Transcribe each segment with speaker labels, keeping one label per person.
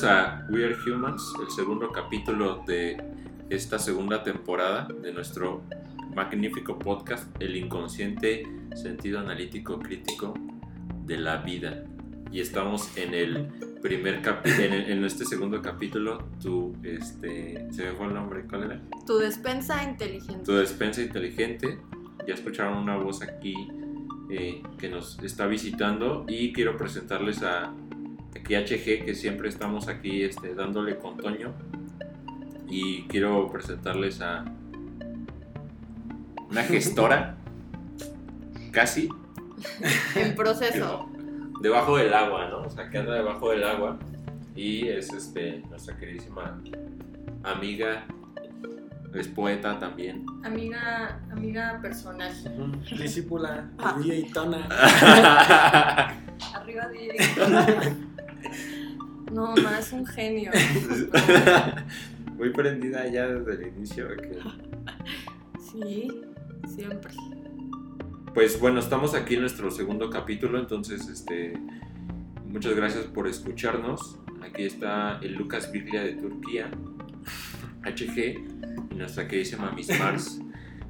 Speaker 1: Bienvenidos a We Are Humans, el segundo capítulo de esta segunda temporada de nuestro magnífico podcast, El inconsciente sentido analítico crítico de la vida. Y estamos en el primer capítulo, en, en, este segundo capítulo, tu, este, se me fue el nombre, ¿cuál era?
Speaker 2: Tu despensa inteligente.
Speaker 1: Tu despensa inteligente. Ya escucharon una voz aquí eh, que nos está visitando y quiero presentarles a aquí HG que siempre estamos aquí este, dándole con Toño y quiero presentarles a una gestora casi
Speaker 2: en proceso
Speaker 1: debajo del agua no o sea que anda debajo del agua y es este nuestra queridísima amiga es poeta también.
Speaker 2: Amiga, amiga personal.
Speaker 3: Discípula, ah. DJ Tona.
Speaker 2: Arriba DJ Tona. No, más es un genio.
Speaker 1: Muy prendida ya desde el inicio.
Speaker 2: Sí, siempre.
Speaker 1: Pues bueno, estamos aquí en nuestro segundo capítulo, entonces este muchas gracias por escucharnos. Aquí está el Lucas Biglia de Turquía, HG, nuestra queridísima Miss Mars,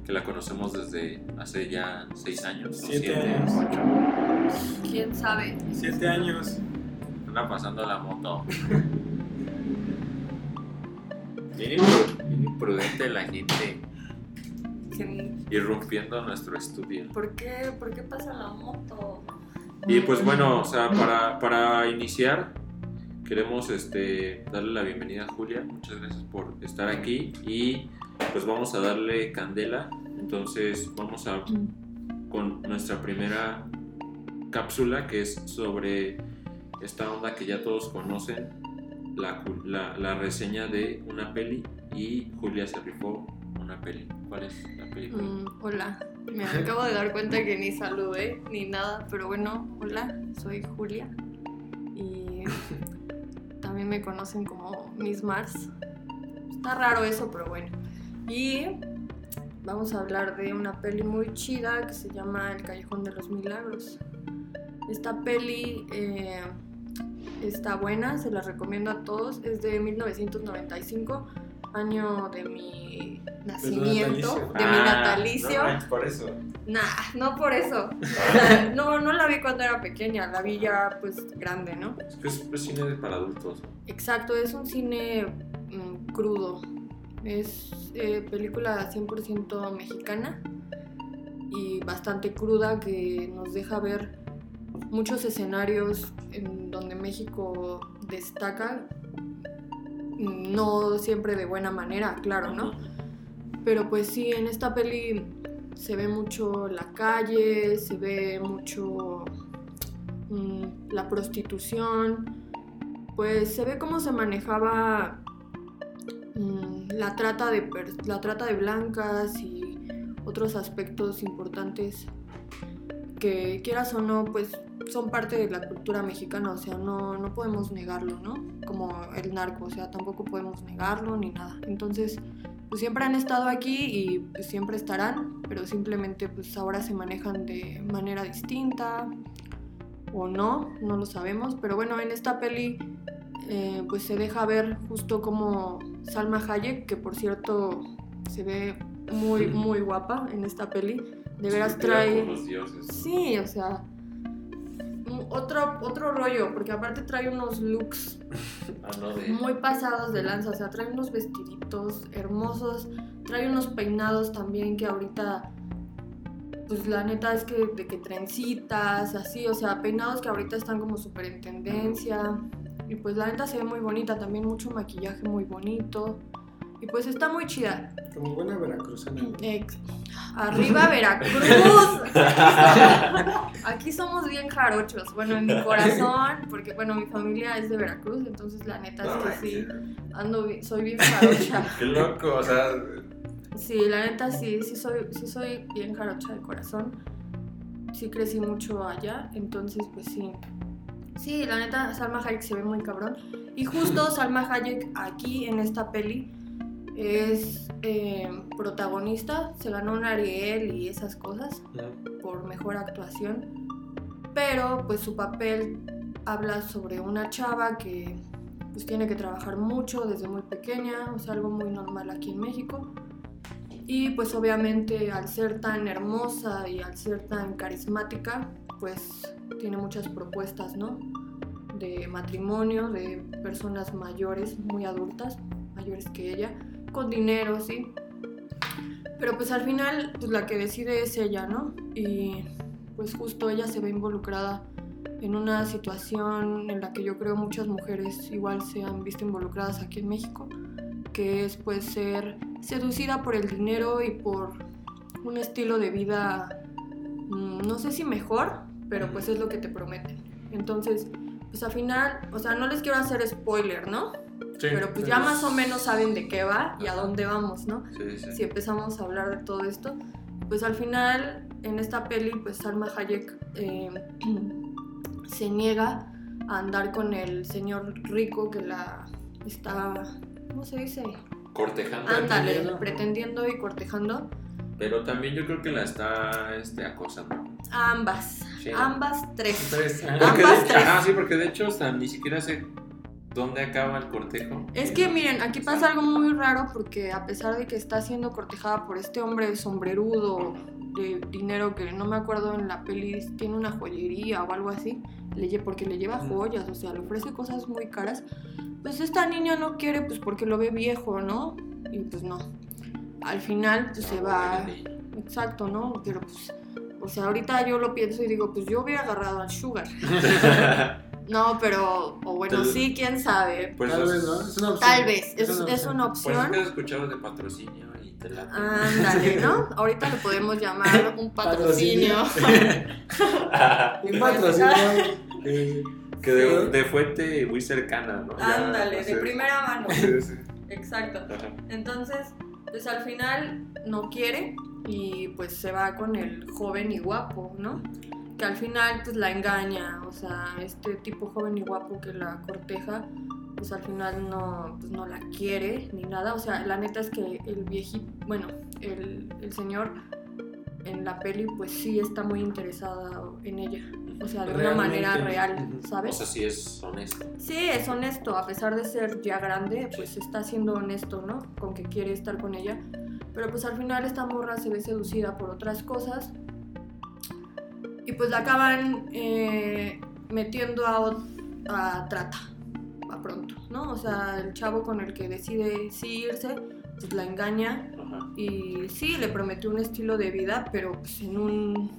Speaker 1: que la conocemos desde hace ya seis años,
Speaker 3: siete,
Speaker 1: años,
Speaker 2: ocho. ¿Quién sabe?
Speaker 3: Siete años.
Speaker 1: Anda pasando la moto. Bien imprudente la gente. Irrumpiendo nuestro estudio.
Speaker 2: ¿Por qué? ¿Por qué pasa la moto?
Speaker 1: Y pues bueno, o sea, para, para iniciar, queremos este, darle la bienvenida a Julia. Muchas gracias por estar aquí y pues vamos a darle candela. Entonces vamos a con nuestra primera cápsula que es sobre esta onda que ya todos conocen, la, la, reseña de una peli y Julia se rifó una peli. ¿Cuál es la película?
Speaker 2: Mm, hola, me acabo de dar cuenta que ni saludé ni nada, pero bueno, hola, soy Julia y también me conocen como Miss Mars. Está raro eso, pero bueno. Y vamos a hablar de una peli muy chida que se llama El Callejón de los Milagros. Esta peli eh, está buena, se la recomiendo a todos. Es de 1995, año de mi nacimiento, de mi natalicio.
Speaker 1: Ah, no, por eso.
Speaker 2: Nah, no por eso. no, no la vi cuando era pequeña, la vi ya pues grande, ¿no?
Speaker 1: Es, es cine para adultos.
Speaker 2: Exacto, es un cine mm, crudo, es eh, película 100% mexicana y bastante cruda que nos deja ver muchos escenarios en donde México destaca, no siempre de buena manera, claro, ¿no? Pero pues sí, en esta peli se ve mucho la calle, se ve mucho mm, la prostitución, pues se ve cómo se manejaba Mm, la, trata de, la trata de blancas y otros aspectos importantes que quieras o no, pues son parte de la cultura mexicana, o sea, no, no podemos negarlo, ¿no? Como el narco, o sea, tampoco podemos negarlo ni nada. Entonces, pues siempre han estado aquí y pues, siempre estarán, pero simplemente pues ahora se manejan de manera distinta o no, no lo sabemos, pero bueno, en esta peli eh, pues se deja ver justo como Salma Hayek, que por cierto se ve muy, muy guapa en esta peli. De veras trae... Sí, o sea, otro, otro rollo, porque aparte trae unos looks
Speaker 1: ah,
Speaker 2: muy pasados de lanza, o sea, trae unos vestiditos hermosos, trae unos peinados también que ahorita, pues la neta es que de que trencitas, así, o sea, peinados que ahorita están como súper en tendencia. Y pues la neta se ve muy bonita, también mucho maquillaje muy bonito. Y pues está muy chida.
Speaker 3: Como buena veracruzana.
Speaker 2: Arriba Veracruz. Aquí somos bien jarochos. Bueno, en mi corazón, porque bueno, mi familia es de Veracruz, entonces la neta es que sí, ando, soy bien jarocha.
Speaker 1: Qué loco, o sea.
Speaker 2: Sí, la neta sí, sí soy, sí soy bien jarocha de corazón. Sí crecí mucho allá, entonces pues sí, Sí, la neta, Salma Hayek se ve muy cabrón. Y justo Salma Hayek aquí en esta peli es eh, protagonista, se ganó un Ariel y esas cosas por mejor actuación. Pero pues su papel habla sobre una chava que pues tiene que trabajar mucho desde muy pequeña, o sea, algo muy normal aquí en México. Y pues obviamente al ser tan hermosa y al ser tan carismática, pues tiene muchas propuestas, ¿no? De matrimonio, de personas mayores, muy adultas, mayores que ella, con dinero, sí. Pero pues al final, pues la que decide es ella, ¿no? Y pues justo ella se ve involucrada en una situación en la que yo creo muchas mujeres igual se han visto involucradas aquí en México, que es pues ser seducida por el dinero y por un estilo de vida, mm, no sé si mejor, pero pues es lo que te prometen. Entonces, pues al final, o sea, no les quiero hacer spoiler, ¿no?
Speaker 3: Sí,
Speaker 2: pero pues ya más o menos saben de qué va y a dónde vamos, ¿no?
Speaker 1: Sí, sí.
Speaker 2: Si empezamos a hablar de todo esto, pues al final en esta peli, pues Salma Hayek eh, se niega a andar con el señor rico que la está, ¿cómo se dice?
Speaker 1: Cortejando.
Speaker 2: Ándale,
Speaker 3: Pretendiendo.
Speaker 2: pretendiendo y cortejando
Speaker 1: Pero también yo creo que la está este, acosando.
Speaker 2: ambas,
Speaker 1: Sí.
Speaker 2: ambas tres.
Speaker 3: Tres, ah,
Speaker 1: Porque de
Speaker 2: Ambas
Speaker 1: hecho,
Speaker 2: tres.
Speaker 1: ah, sí, porque de hecho hasta ni siquiera sé dónde acaba el cortejo.
Speaker 2: Es que miren, aquí pasa algo muy raro porque a pesar de que está siendo cortejada por este hombre sombrerudo de dinero que no me acuerdo en la peli, tiene una joyería o algo así, porque le lleva joyas, o sea, le ofrece cosas muy caras, pues esta niña no quiere pues porque lo ve viejo, ¿no? Y pues no. Al final pues se va... Exacto, ¿no? Pero pues, o sea, ahorita yo lo pienso y digo, pues yo hubiera agarrado al Sugar. No, pero, o bueno,
Speaker 1: Tal-
Speaker 2: sí, quién sabe.
Speaker 1: Por
Speaker 3: Tal vez,
Speaker 1: es-
Speaker 3: ¿no? Es una opción.
Speaker 2: Tal vez, es, es una opción.
Speaker 1: es que has escuchado de patrocinio y te la.
Speaker 2: Ándale, ¿no? Ahorita le podemos llamar un patrocinio.
Speaker 3: Un patrocinio. eh,
Speaker 1: que de, de fuente muy cercana, ¿no?
Speaker 2: Ándale, de primera mano.
Speaker 1: Sí, sí.
Speaker 2: Exacto.
Speaker 1: Ajá.
Speaker 2: Entonces, pues al final no quiere y pues se va con el joven y guapo, ¿no? Que al final pues la engaña, o sea, este tipo joven y guapo que la corteja, pues al final no, pues, no la quiere ni nada. O sea, la neta es que el viejito, bueno, el, el señor en la peli pues sí está muy interesado en ella. O sea, de una manera real,
Speaker 3: Ujú.
Speaker 1: O
Speaker 2: ¿sabes?
Speaker 1: sea, sí es honesto.
Speaker 2: Sí, es honesto, a pesar de ser ya grande, pues está siendo honesto, ¿no? Con que quiere estar con ella. Pero pues al final esta morra se ve seducida por otras cosas. Y pues la acaban eh, metiendo a, a trata, a pronto, ¿no? O sea, el chavo con el que decide sí irse, pues la engaña
Speaker 1: Ajá.
Speaker 2: y sí, le prometió un estilo de vida, pero pues en un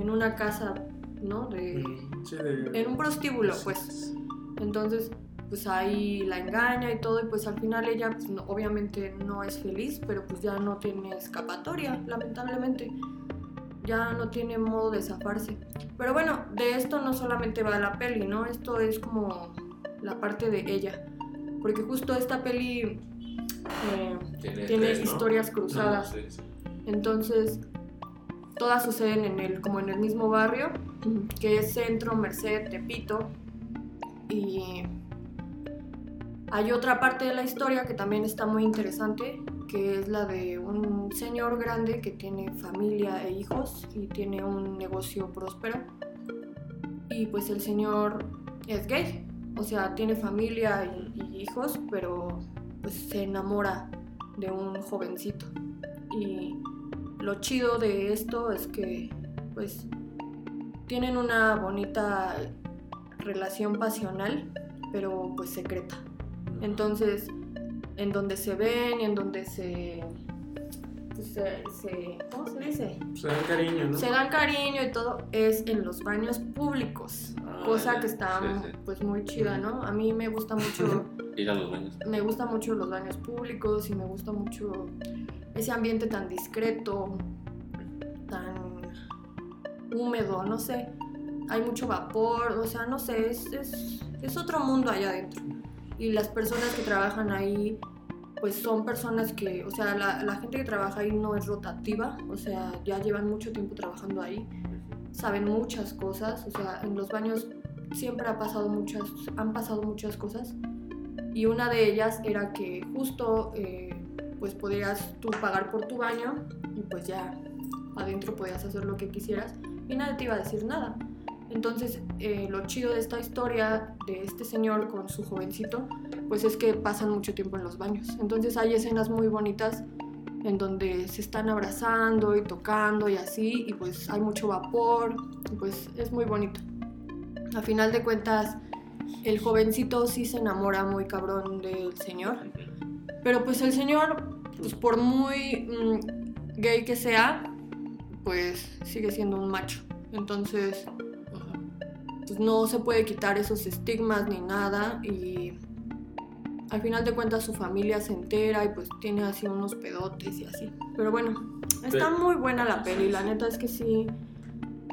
Speaker 2: en una casa, ¿no? De,
Speaker 3: sí, de-
Speaker 2: en un prostíbulo, pues. Entonces, pues ahí la engaña y todo, y pues al final ella, pues, no- obviamente no es feliz, pero pues ya no tiene escapatoria, lamentablemente. Ya no tiene modo de zafarse. Pero bueno, de esto no solamente va la peli, ¿no? Esto es como la parte de ella. Porque justo esta peli eh,
Speaker 1: Tiene,
Speaker 2: tiene
Speaker 1: tres, ¿no?
Speaker 2: historias cruzadas.
Speaker 1: Sí, sí.
Speaker 2: Entonces, todas suceden en el, como en el mismo barrio, que es Centro, Merced, Tepito. Y hay otra parte de la historia que también está muy interesante, que es la de un señor grande que tiene familia e hijos y tiene un negocio próspero. Y pues el señor es gay, o sea, tiene familia y, y hijos, pero pues se enamora de un jovencito. Y lo chido de esto es que pues tienen una bonita relación pasional, pero pues secreta. Entonces, en donde se ven y en donde se, se, se- ¿cómo se dice?
Speaker 3: Se dan cariño, ¿no?
Speaker 2: Se dan cariño y todo es en los baños públicos,
Speaker 1: Ah,
Speaker 2: cosa que está
Speaker 1: Sí, sí.
Speaker 2: pues muy chida, ¿no? A mí me gusta mucho
Speaker 1: Ir a los baños.
Speaker 2: me gusta mucho los baños públicos y me gusta mucho ese ambiente tan discreto, tan húmedo, no sé. Hay mucho vapor, o sea, no sé, es, es, es otro mundo allá adentro. Y las personas que trabajan ahí, pues son personas que, o sea, la, la gente que trabaja ahí no es rotativa, o sea, ya llevan mucho tiempo trabajando ahí, saben muchas cosas, o sea, en los baños siempre ha pasado muchas, han pasado muchas cosas y una de ellas era que justo eh, pues podías tú pagar por tu baño y pues ya adentro podías hacer lo que quisieras y nadie te iba a decir nada. Entonces, eh, lo chido de esta historia de este señor con su jovencito, pues es que pasan mucho tiempo en los baños. Entonces hay escenas muy bonitas en donde se están abrazando y tocando y así, y pues hay mucho vapor, y pues es muy bonito. A final de cuentas, el jovencito sí se enamora muy cabrón del señor, pero pues el señor, pues por muy mm, gay que sea, pues sigue siendo un macho. Entonces, pues no se puede quitar esos estigmas ni nada y al final de cuentas su familia se entera y pues tiene así unos pedotes y así. Pero bueno, está muy buena la peli, la neta es que sí,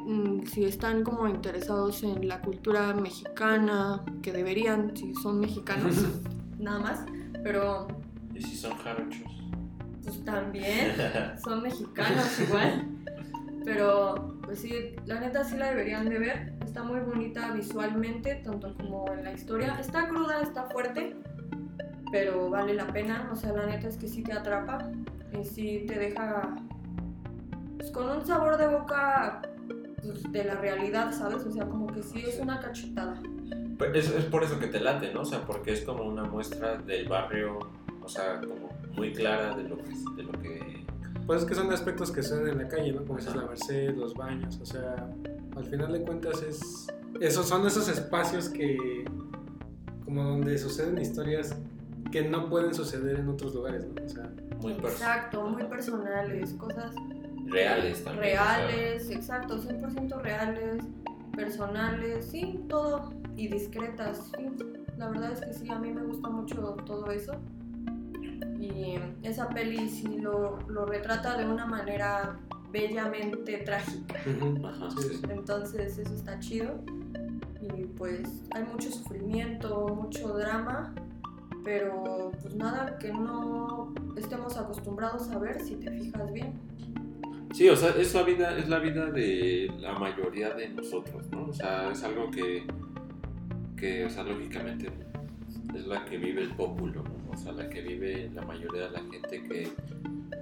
Speaker 2: mm, si están como interesados en la cultura mexicana, que deberían, si son mexicanos, nada más, pero
Speaker 1: Y si son jarochos.
Speaker 2: pues también son mexicanos igual. Pero, pues sí, la neta sí la deberían de ver. Está muy bonita visualmente, tanto como en la historia. Está cruda, está fuerte, pero vale la pena. O sea, la neta es que sí te atrapa y sí te deja pues, con un sabor de boca pues, de la realidad, ¿sabes? O sea, como que sí es una cachetada.
Speaker 1: Pues es, es por eso que te late, ¿no? O sea, porque es como una muestra del barrio, o sea, como muy clara de lo que... De lo que
Speaker 3: Pues es que son aspectos que se ven en la calle, ¿no? Como dices, la Merced, los baños, o sea, al final de cuentas es... Esos son esos espacios que... Como donde suceden historias que no pueden suceder en otros lugares, ¿no? O sea,
Speaker 1: muy
Speaker 2: Exacto, muy personales, cosas
Speaker 1: reales también. o sea,
Speaker 2: Reales, exacto, 100% reales, personales, sí, todo. Y discretas, sí. La verdad es que sí, a mí me gusta mucho todo eso. Y esa peli sí lo, lo retrata de una manera bellamente trágica.
Speaker 1: Ajá,
Speaker 3: Sí.
Speaker 2: Entonces eso está chido. Y pues hay mucho sufrimiento, mucho drama, pero pues nada que no estemos acostumbrados a ver si te fijas bien.
Speaker 1: Sí, o sea, es la vida, es la vida de la mayoría de nosotros, ¿no? O sea, es algo que, que o sea, lógicamente es la que vive el pueblo, ¿no? O sea, la que vive la mayoría de la gente que,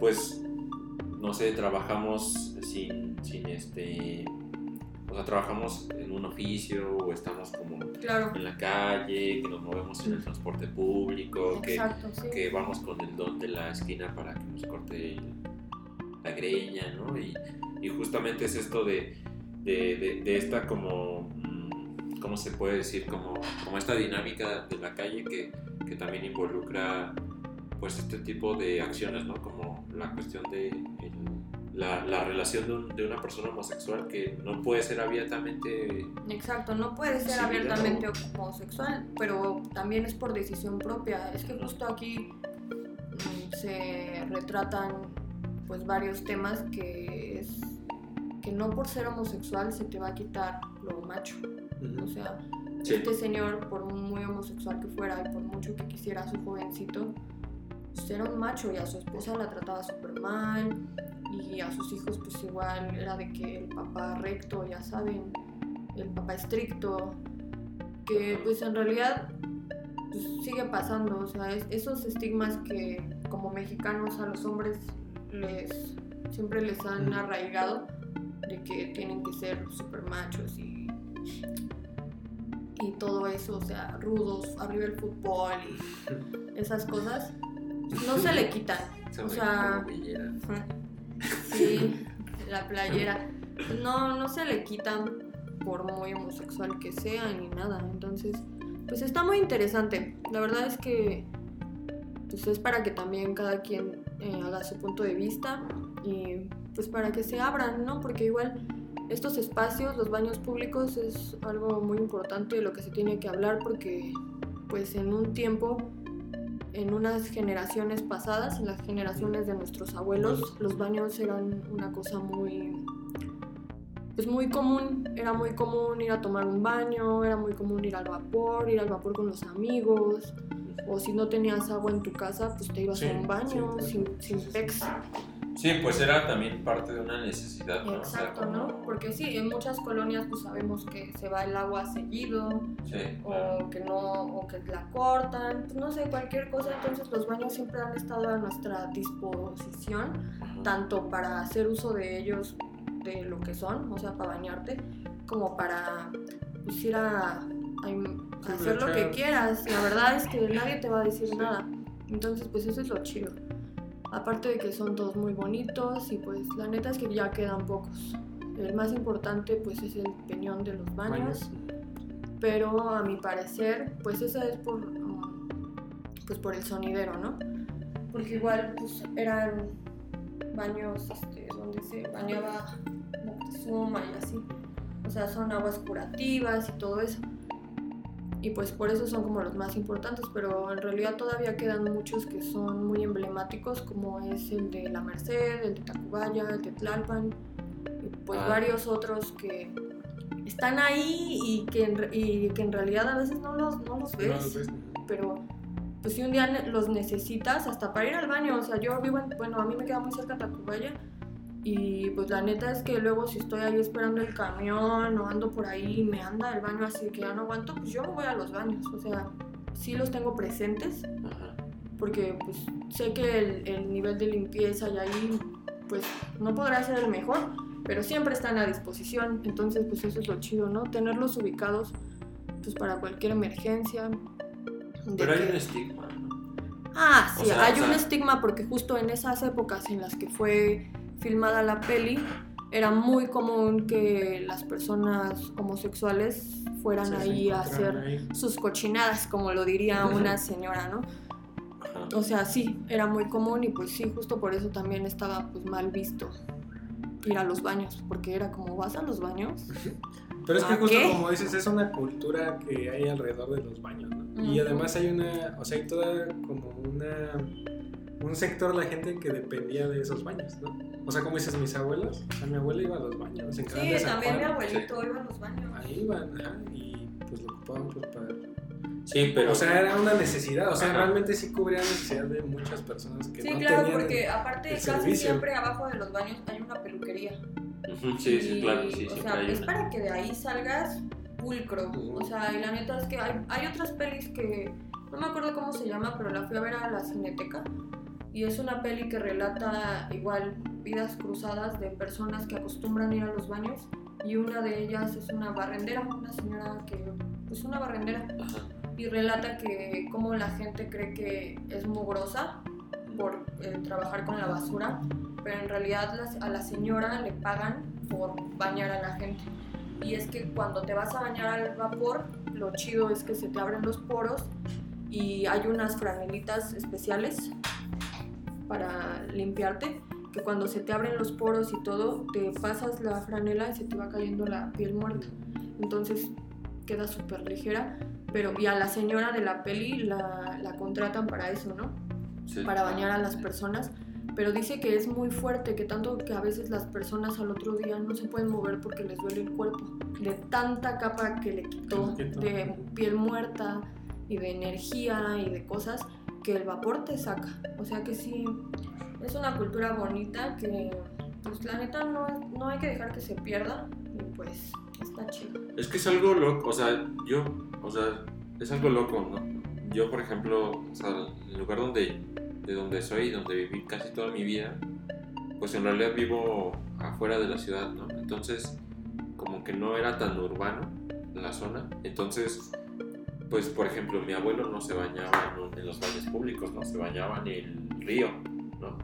Speaker 1: pues, no sé, trabajamos sin, sin este, o sea, trabajamos en un oficio o estamos como
Speaker 2: Claro,
Speaker 1: en la calle, que nos movemos en el transporte público, que,
Speaker 2: sí.
Speaker 1: que vamos con el don de la esquina para que nos corte la greña, ¿no? Y, y justamente es esto de, de, de- de esta como, mm, ¿cómo se puede decir? Como, como esta dinámica de la calle que, que también involucra pues este tipo de acciones, ¿no? Como la cuestión de el- la, la relación de, un- de una persona homosexual que no puede ser abiertamente...
Speaker 2: Exacto, no puede ser
Speaker 1: Sí,
Speaker 2: abiertamente homosexual, pero también es por decisión propia. Es que justo aquí mm, se retratan pues varios temas que es que no por ser homosexual se te va a quitar lo macho. O sea,
Speaker 1: Sí.
Speaker 2: este señor, por muy homosexual que fuera y por mucho que quisiera a su jovencito, pues era un macho y a su esposa la trataba súper mal y a sus hijos pues igual era de que el papá recto, ya saben, el papá estricto, que pues en realidad pues, sigue pasando, o sea, es- esos estigmas que como mexicanos a los hombres les siempre les han arraigado de que tienen que ser súper machos y y todo eso, o sea, rudos, arriba el fútbol y esas cosas, no se le quitan.
Speaker 1: Se
Speaker 2: O sea. Sí, la playera. No, no se le quitan por muy homosexual que sea ni nada. Entonces, pues está muy interesante. La verdad es que pues es para que también cada quien eh, haga su punto de vista y pues para que se abran, ¿no? Porque igual estos espacios, los baños públicos, es algo muy importante de lo que se tiene que hablar porque pues en un tiempo en unas generaciones pasadas, en las generaciones de nuestros abuelos, los baños eran una cosa muy pues muy común, era muy común ir a tomar un baño, era muy común ir al vapor, ir al vapor con los amigos, o si no tenías agua en tu casa, pues te ibas
Speaker 3: Sí,
Speaker 2: a un baño
Speaker 3: sí,
Speaker 2: sin, sin pex.
Speaker 3: Sí.
Speaker 1: Pues era también parte de una necesidad, ¿no?
Speaker 2: Exacto, ¿no? Porque sí, en muchas colonias pues sabemos que se va el agua seguido,
Speaker 1: Sí, claro.
Speaker 2: o que no, o que la cortan, no sé, cualquier cosa, entonces los baños siempre han estado a nuestra disposición,
Speaker 1: Ajá.
Speaker 2: tanto para hacer uso de ellos de lo que son, o sea, para bañarte, como para pues, ir a, a- a
Speaker 3: Sí,
Speaker 2: hacer lo que quieras. La verdad es que nadie te va a decir nada. Entonces, pues eso es lo chido. Aparte de que son todos muy bonitos y pues la neta es que ya quedan pocos. El más importante pues es el peñón de los baños, pero a mi parecer pues esa es por um, pues por el sonidero, ¿no? Porque igual pues eran baños este, donde se bañaba Moctezuma y así. O sea, son aguas curativas y todo eso. Y pues por eso son como los más importantes, pero en realidad todavía quedan muchos que son muy emblemáticos, como es el de La Merced, el de Tacubaya, el de Tlalpan, y pues
Speaker 1: Ah.
Speaker 2: varios otros que están ahí y que, en, y que en realidad a veces no los, no los
Speaker 3: No
Speaker 2: ves,
Speaker 3: los ves.
Speaker 2: pero pues si un día los necesitas hasta para ir al baño, o sea, yo vivo en, bueno, a mí me queda muy cerca Tacubaya y pues la neta es que luego si estoy ahí esperando el camión o ando por ahí y me anda el baño así que ya no aguanto, pues yo me voy a los baños, o sea, sí los tengo presentes
Speaker 1: Ajá.
Speaker 2: porque pues sé que el, el nivel de limpieza y ahí pues no podrá ser el mejor, pero siempre están a disposición, entonces pues eso es lo chido, ¿no? Tenerlos ubicados pues para cualquier emergencia.
Speaker 1: Pero hay
Speaker 2: que-
Speaker 1: un estigma, ¿no?
Speaker 2: Ah,
Speaker 1: O
Speaker 2: sí,
Speaker 1: sea,
Speaker 2: hay
Speaker 1: o sea-
Speaker 2: un estigma porque justo en esas épocas en las que fue filmada la peli, era muy común que las personas homosexuales fueran
Speaker 3: Sí,
Speaker 2: ahí a hacer
Speaker 3: ahí.
Speaker 2: sus cochinadas, como lo diría una señora, ¿no? O sea, sí, era muy común y pues sí, justo por eso también estaba pues mal visto ir a los baños, porque era como, ¿vas a los baños?
Speaker 3: Pero es que
Speaker 2: ¿A
Speaker 3: justo
Speaker 2: qué?
Speaker 3: como dices, es una cultura que hay alrededor de los baños, ¿no? Y además hay una, o sea, hay toda como una, un sector de la gente que dependía de esos baños, ¿no? O sea, como dices, mis abuelos, o sea, mi abuela iba a los baños, en de
Speaker 2: Sí,
Speaker 3: San
Speaker 2: también mi abuelito iba a los baños.
Speaker 3: Ahí iban, ajá, y pues lo ocupaban pues para...
Speaker 1: Sí, pero.
Speaker 3: O sea, era una necesidad, o sea,
Speaker 1: Ajá.
Speaker 3: realmente sí cubría la necesidad de muchas personas que
Speaker 2: Sí,
Speaker 3: no
Speaker 2: claro,
Speaker 3: tenían...
Speaker 2: porque aparte
Speaker 3: el
Speaker 2: casi
Speaker 3: servicio.
Speaker 2: siempre abajo de los baños hay una peluquería.
Speaker 1: Sí, sí, claro, sí,
Speaker 2: o sea, es
Speaker 1: una.
Speaker 2: para que de ahí salgas pulcro. O sea, y la neta es que hay, hay otras pelis que no me acuerdo cómo se llama, pero la fui a ver a la Cineteca. Y es una peli que relata igual vidas cruzadas de personas que acostumbran ir a los baños. Y una de ellas es una barrendera, una señora que, pues una barrendera. Y relata que como la gente cree que es mugrosa por eh, trabajar con la basura, pero en realidad las- a la señora le pagan por bañar a la gente. Y es que cuando te vas a bañar al vapor, lo chido es que se te abren los poros y hay unas franelitas especiales para limpiarte, que cuando se te abren los poros y todo, te pasas la franela y se te va cayendo la piel muerta. Entonces queda súper ligera, pero y a la señora de la peli la, la contratan para eso, ¿no?
Speaker 1: Sí.
Speaker 2: para bañar a las personas, pero dice que es muy fuerte, que tanto que a veces las personas al otro día no se pueden mover porque les duele el cuerpo, de tanta capa que le quitó,
Speaker 3: Que le quitó.
Speaker 2: de piel muerta y de energía y de cosas que el vapor te saca. O sea que sí, es una cultura bonita que pues la neta no, no hay que dejar que se pierda y pues está chido.
Speaker 1: Es que es algo loco, o sea, yo, o sea, es algo loco, ¿no? Yo, por ejemplo, o sea, el lugar donde, de donde soy, donde viví casi toda mi vida, pues en realidad vivo afuera de la ciudad, ¿no? Entonces, como que no era tan urbano la zona, entonces, pues, por ejemplo, mi abuelo no se bañaba en, los baños públicos, ¿no? Se bañaba en el río, ¿no?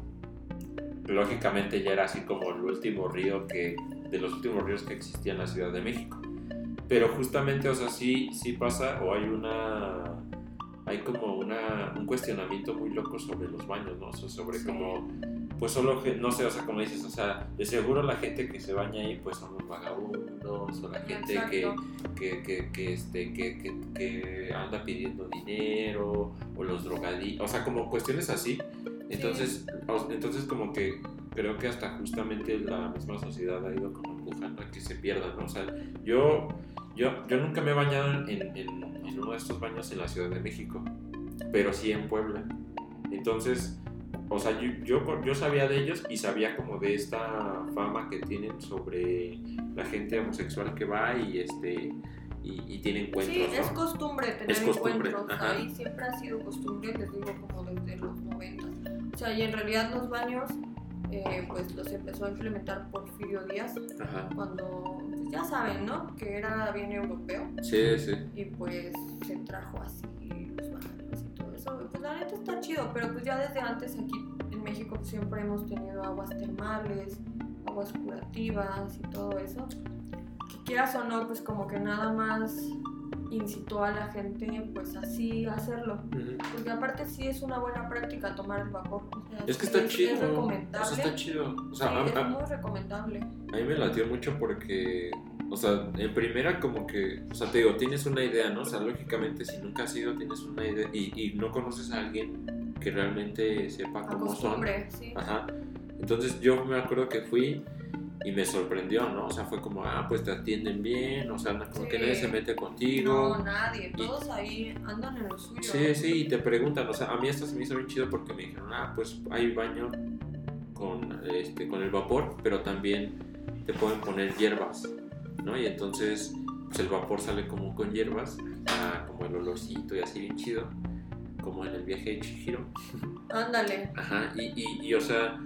Speaker 1: Lógicamente ya era así como el último río que, de los últimos ríos que existía en la Ciudad de México. Pero justamente, o sea, sí, sí pasa, o hay una. Hay como una, un cuestionamiento muy loco sobre los baños, ¿no? O sea, sobre
Speaker 2: Sí.
Speaker 1: como. Pues solo, no sé, o sea, como dices, o sea, de seguro la gente que se baña ahí, pues son los vagabundos, o la gente que, que, que, que, este, que, que, que anda pidiendo dinero, o los drogadictos, o sea, como cuestiones así. Entonces, entonces como que creo que hasta justamente la misma sociedad ha ido como empujando a que se pierdan, ¿no? O sea, yo, yo, yo nunca me he bañado en, en- en uno de estos baños en la Ciudad de México, pero sí en Puebla. Entonces, o sea, yo, yo, yo sabía de ellos y sabía como de esta fama que tienen sobre la gente homosexual que va y este y, y tiene encuentros,
Speaker 2: Sí, es costumbre tener
Speaker 1: Es costumbre,
Speaker 2: encuentros.
Speaker 1: ajá.
Speaker 2: Ahí siempre ha sido costumbre, les digo, como desde los 90. O sea, y en realidad los baños eh, pues los empezó a implementar Porfirio Díaz
Speaker 1: Ajá.
Speaker 2: cuando, pues, ya saben, ¿no? Que era bien europeo
Speaker 1: Sí, sí.
Speaker 2: y pues se trajo así eso. Pues la neta está chido, pero pues ya desde antes aquí en México pues, siempre hemos tenido aguas termales, aguas curativas y todo eso. Que quieras o no, pues como que nada más incitó a la gente pues así a hacerlo.
Speaker 3: Ujú.
Speaker 2: Porque aparte sí es una buena práctica tomar el vapor. o sea,
Speaker 1: Es que está chido.
Speaker 2: Es
Speaker 1: O
Speaker 2: recomendable.
Speaker 1: sea, está chido. O sea,
Speaker 2: Sí,
Speaker 1: a,
Speaker 2: es muy recomendable.
Speaker 1: a mí me latió mucho porque, o sea, en primera como que, o sea, te digo, tienes una idea, ¿no? O sea, lógicamente si nunca has ido, tienes una idea y, y no conoces a alguien que realmente sepa cómo son.
Speaker 2: Sí.
Speaker 1: Ajá. Entonces yo me acuerdo que fui y me sorprendió, ¿no? O sea, fue como, ah, pues te atienden bien, o sea, como que nadie se mete contigo.
Speaker 2: No, nadie. Todos ahí andan en lo suyo.
Speaker 1: Sí, sí, y te preguntan, o sea, a mí esto se me hizo bien chido porque me dijeron, ah, pues hay baño con, este, con el vapor, pero también te pueden poner hierbas, ¿no? Y entonces, pues el vapor sale como con hierbas, ah, como el olorcito y así bien chido, como en el viaje de Chihiro.
Speaker 2: Ándale.
Speaker 1: Ajá, y, y, y, o sea,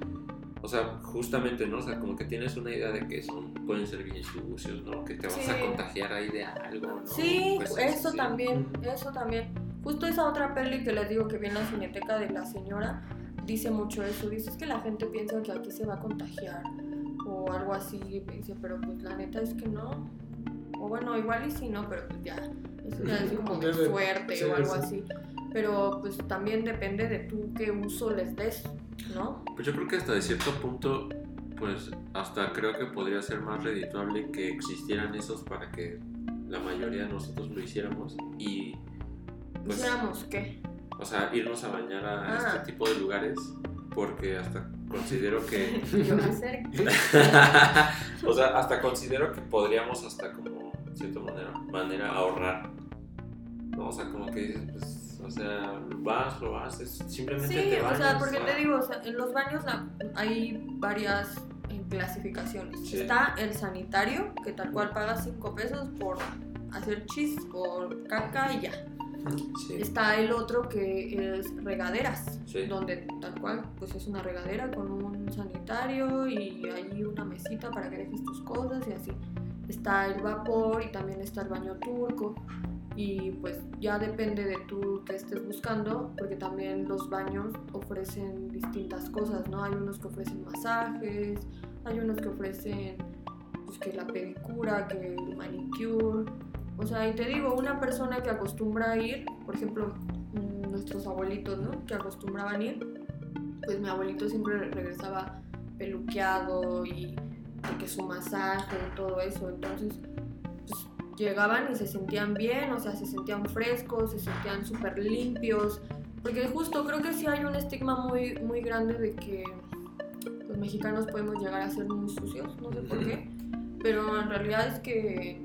Speaker 1: o sea, justamente, ¿no? O sea, como que tienes una idea de que son, pueden ser bien sucios, ¿no? Que te vas a contagiar ahí de algo, ¿no?
Speaker 2: Sí,
Speaker 1: Pues,
Speaker 2: eso también, eso también. Justo esa otra peli que les digo que vi en la cineteca de la señora dice mucho eso. Dice es que la gente piensa que aquí se va a contagiar o algo así. Dice, pero pues la neta es que no. O bueno, igual y sí, no, pero pues ya. Eso ya es como de suerte
Speaker 3: sí,
Speaker 2: o algo
Speaker 3: sí.
Speaker 2: así. Pero pues también depende de tú qué uso les des, ¿no?
Speaker 1: Pues yo creo que hasta de cierto punto, pues hasta creo que podría ser más redituable que existieran esos para que la mayoría de nosotros lo hiciéramos y pues,
Speaker 2: Hiciéramos qué.
Speaker 1: o sea, irnos a bañar a
Speaker 2: Ah.
Speaker 1: este tipo de lugares porque hasta considero que, o sea, hasta considero que podríamos hasta como, de cierta manera, manera ahorrar, ¿no? O sea, como que dices, pues, o sea, vas, lo haces, simplemente
Speaker 2: Sí,
Speaker 1: te
Speaker 2: o
Speaker 1: bañas.
Speaker 2: sea, porque
Speaker 1: ah.
Speaker 2: te digo, o sea, en los baños hay varias eh, clasificaciones.
Speaker 1: Sí.
Speaker 2: Está el sanitario, que tal cual pagas 5 pesos por hacer chis, por caca y ya.
Speaker 1: Sí,
Speaker 2: Está el otro que es regaderas,
Speaker 1: sí.
Speaker 2: donde tal cual pues es una regadera con un sanitario y hay una mesita para que dejes tus cosas y así. Está el vapor y también está el baño turco y pues ya depende de tú que estés buscando porque también los baños ofrecen distintas cosas, ¿no? Hay unos que ofrecen masajes, hay unos que ofrecen pues que la pedicura, que el manicure. O sea, y te digo, una persona que acostumbra a ir, por ejemplo, mm, nuestros abuelitos, ¿no? Que acostumbraban ir, pues mi abuelito siempre regresaba peluqueado y de que su masaje y todo eso. Entonces, pues llegaban y se sentían bien, o sea, se sentían frescos, se sentían súper limpios. Porque justo creo que sí hay un estigma muy, muy grande de que los mexicanos podemos llegar a ser muy sucios, no sé por qué. Pero en realidad es que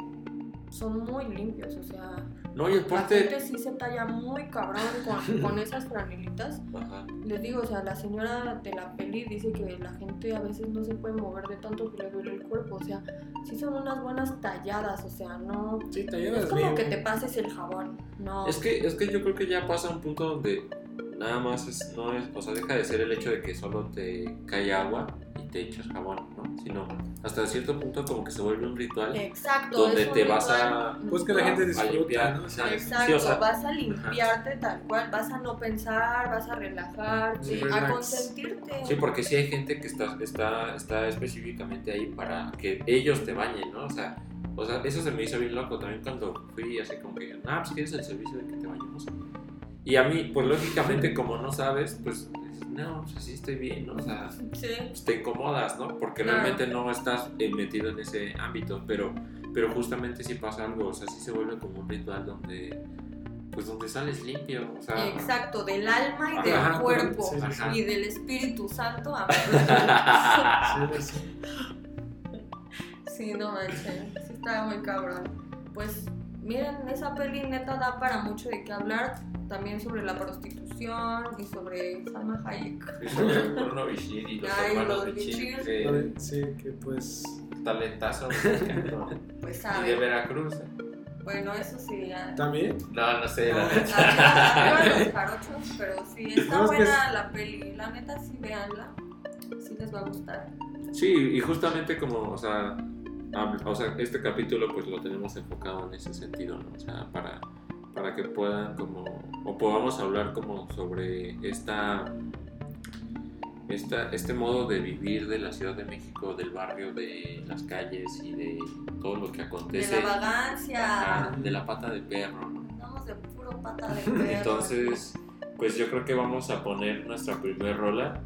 Speaker 2: son muy limpios, o sea,
Speaker 1: No, y
Speaker 2: la gente sí se talla muy cabrón con, con esas franelitas.
Speaker 1: Ajá.
Speaker 2: Les digo, o sea, la señora de la peli dice que la gente a veces no se puede mover de tanto que le duele el cuerpo, o sea, sí son unas buenas talladas, o sea, no,
Speaker 3: Sí,
Speaker 2: es como
Speaker 3: bien.
Speaker 2: que te pases el jabón, no.
Speaker 1: Es que, es que yo creo que ya pasa un punto donde nada más es, no es, o sea, deja de ser el hecho de que solo te cae agua y te echas jabón. Sino hasta cierto punto como que se vuelve un ritual
Speaker 2: Exacto.
Speaker 1: donde te vas a...
Speaker 3: Pues que la gente
Speaker 1: a
Speaker 3: disfruta,
Speaker 1: limpiar,
Speaker 3: ¿no?
Speaker 1: o sea,
Speaker 2: Exacto,
Speaker 1: sí, o sea,
Speaker 2: vas a limpiarte tal cual, vas a no pensar, vas a relajarte,
Speaker 3: Sí,
Speaker 2: a
Speaker 3: relax.
Speaker 2: consentirte.
Speaker 1: Sí, porque sí hay gente que está, está, está específicamente ahí para que ellos te bañen, ¿no? O sea, o sea, eso se me hizo bien loco también cuando fui así como que, ah, pues quieres el servicio de que te bañemos. Y a mí, pues lógicamente como no sabes, pues no, pues así estoy bien, ¿no? O sea,
Speaker 2: Sí.
Speaker 1: pues, te incomodas, ¿no? Porque
Speaker 2: Claro.
Speaker 1: realmente no estás eh, metido en ese ámbito, pero, pero justamente si pasa algo, o sea, sí se vuelve como un ritual donde, pues donde sales limpio, o sea...
Speaker 2: Exacto, del alma y del
Speaker 1: Ajá,
Speaker 2: cuerpo
Speaker 3: sí, sí,
Speaker 1: sí.
Speaker 2: y del Espíritu Santo. amén.
Speaker 3: Sí, sí.
Speaker 2: sí, no manches, sí está muy cabrón. Pues miren, esa peli neta da para mucho de qué hablar, también sobre la prostitución y sobre Salma Hayek.
Speaker 1: Y sobre Bruno Bichir y los
Speaker 2: Ay,
Speaker 1: hermanos
Speaker 2: los
Speaker 1: Bichir, que
Speaker 3: Sí, que pues.
Speaker 1: talentazo.
Speaker 2: Pues
Speaker 1: y de. Veracruz.
Speaker 2: Bueno, eso sí, ya.
Speaker 3: También.
Speaker 1: No, no sé, la
Speaker 3: Ah.
Speaker 1: neta.
Speaker 2: Arriba los jarochos, pero sí, está
Speaker 3: No, es
Speaker 2: buena la peli. La neta, sí, véanla. sí les va a gustar.
Speaker 1: Sí, y justamente como, o sea, o sea, este capítulo pues lo tenemos enfocado en ese sentido, ¿no? O sea, para, para que puedan como, o podamos hablar como sobre esta, esta, este modo de vivir de la Ciudad de México, del barrio, de las calles y de todo lo que acontece.
Speaker 2: De la vagancia.
Speaker 1: Ajá, de la pata de perro.
Speaker 2: Andamos de puro pata de perro.
Speaker 1: Entonces, pues yo creo que vamos a poner nuestra primer rola.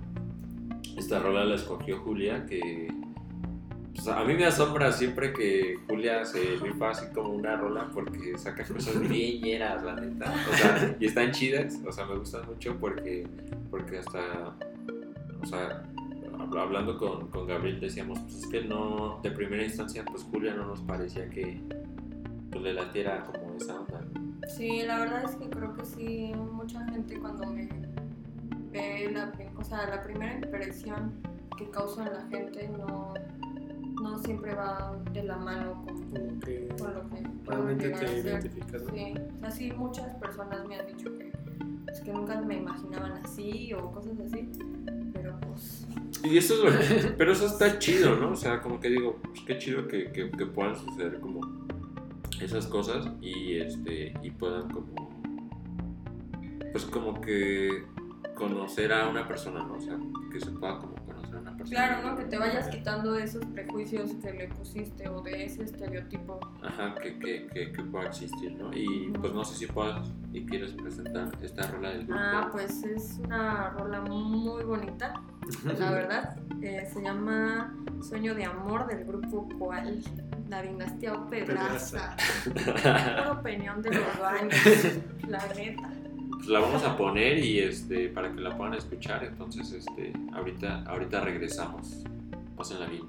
Speaker 1: Esta rola la escogió Julia, que pues, a mí me asombra siempre que Julia se rifa así como una rola porque saca cosas bien llenas, la neta. O sea, y están chidas, o sea, me gustan mucho porque, porque hasta, o sea, hab- hablando con, con Gabriel decíamos, pues es que no, de primera instancia, pues Julia no nos parecía que pues, le latiera como esa onda.
Speaker 2: Sí, la verdad es que creo que sí, mucha gente cuando me ve la, o sea, la primera impresión que causa en la gente no, no siempre va de la mano con,
Speaker 3: que
Speaker 2: con lo que
Speaker 3: realmente te identificas, ¿no?
Speaker 2: Sí, así muchas personas me han dicho que, pues, que nunca me imaginaban así o cosas así, pero pues
Speaker 1: Y eso es lo que, pero eso está chido, ¿no? O sea, como que digo, pues qué chido que, que, que puedan suceder como esas cosas y este y puedan como pues como que conocer a una persona, ¿no? O sea, que se pueda como persona.
Speaker 2: claro, ¿no? Que te vayas quitando esos prejuicios que le pusiste o de ese estereotipo.
Speaker 1: Ajá, que, que, que, que pueda existir, ¿no? Y pues no sé si puedas y quieres presentar esta rola del grupo.
Speaker 2: Ah, pues es una rola muy bonita, la verdad. Eh, se llama Sueño de Amor del grupo Cual, la dinastía o Pedraza. Puro opinión de los baños, la neta.
Speaker 1: Pues la vamos a poner y este para que la puedan escuchar, entonces este ahorita ahorita regresamos. Pásenla bien.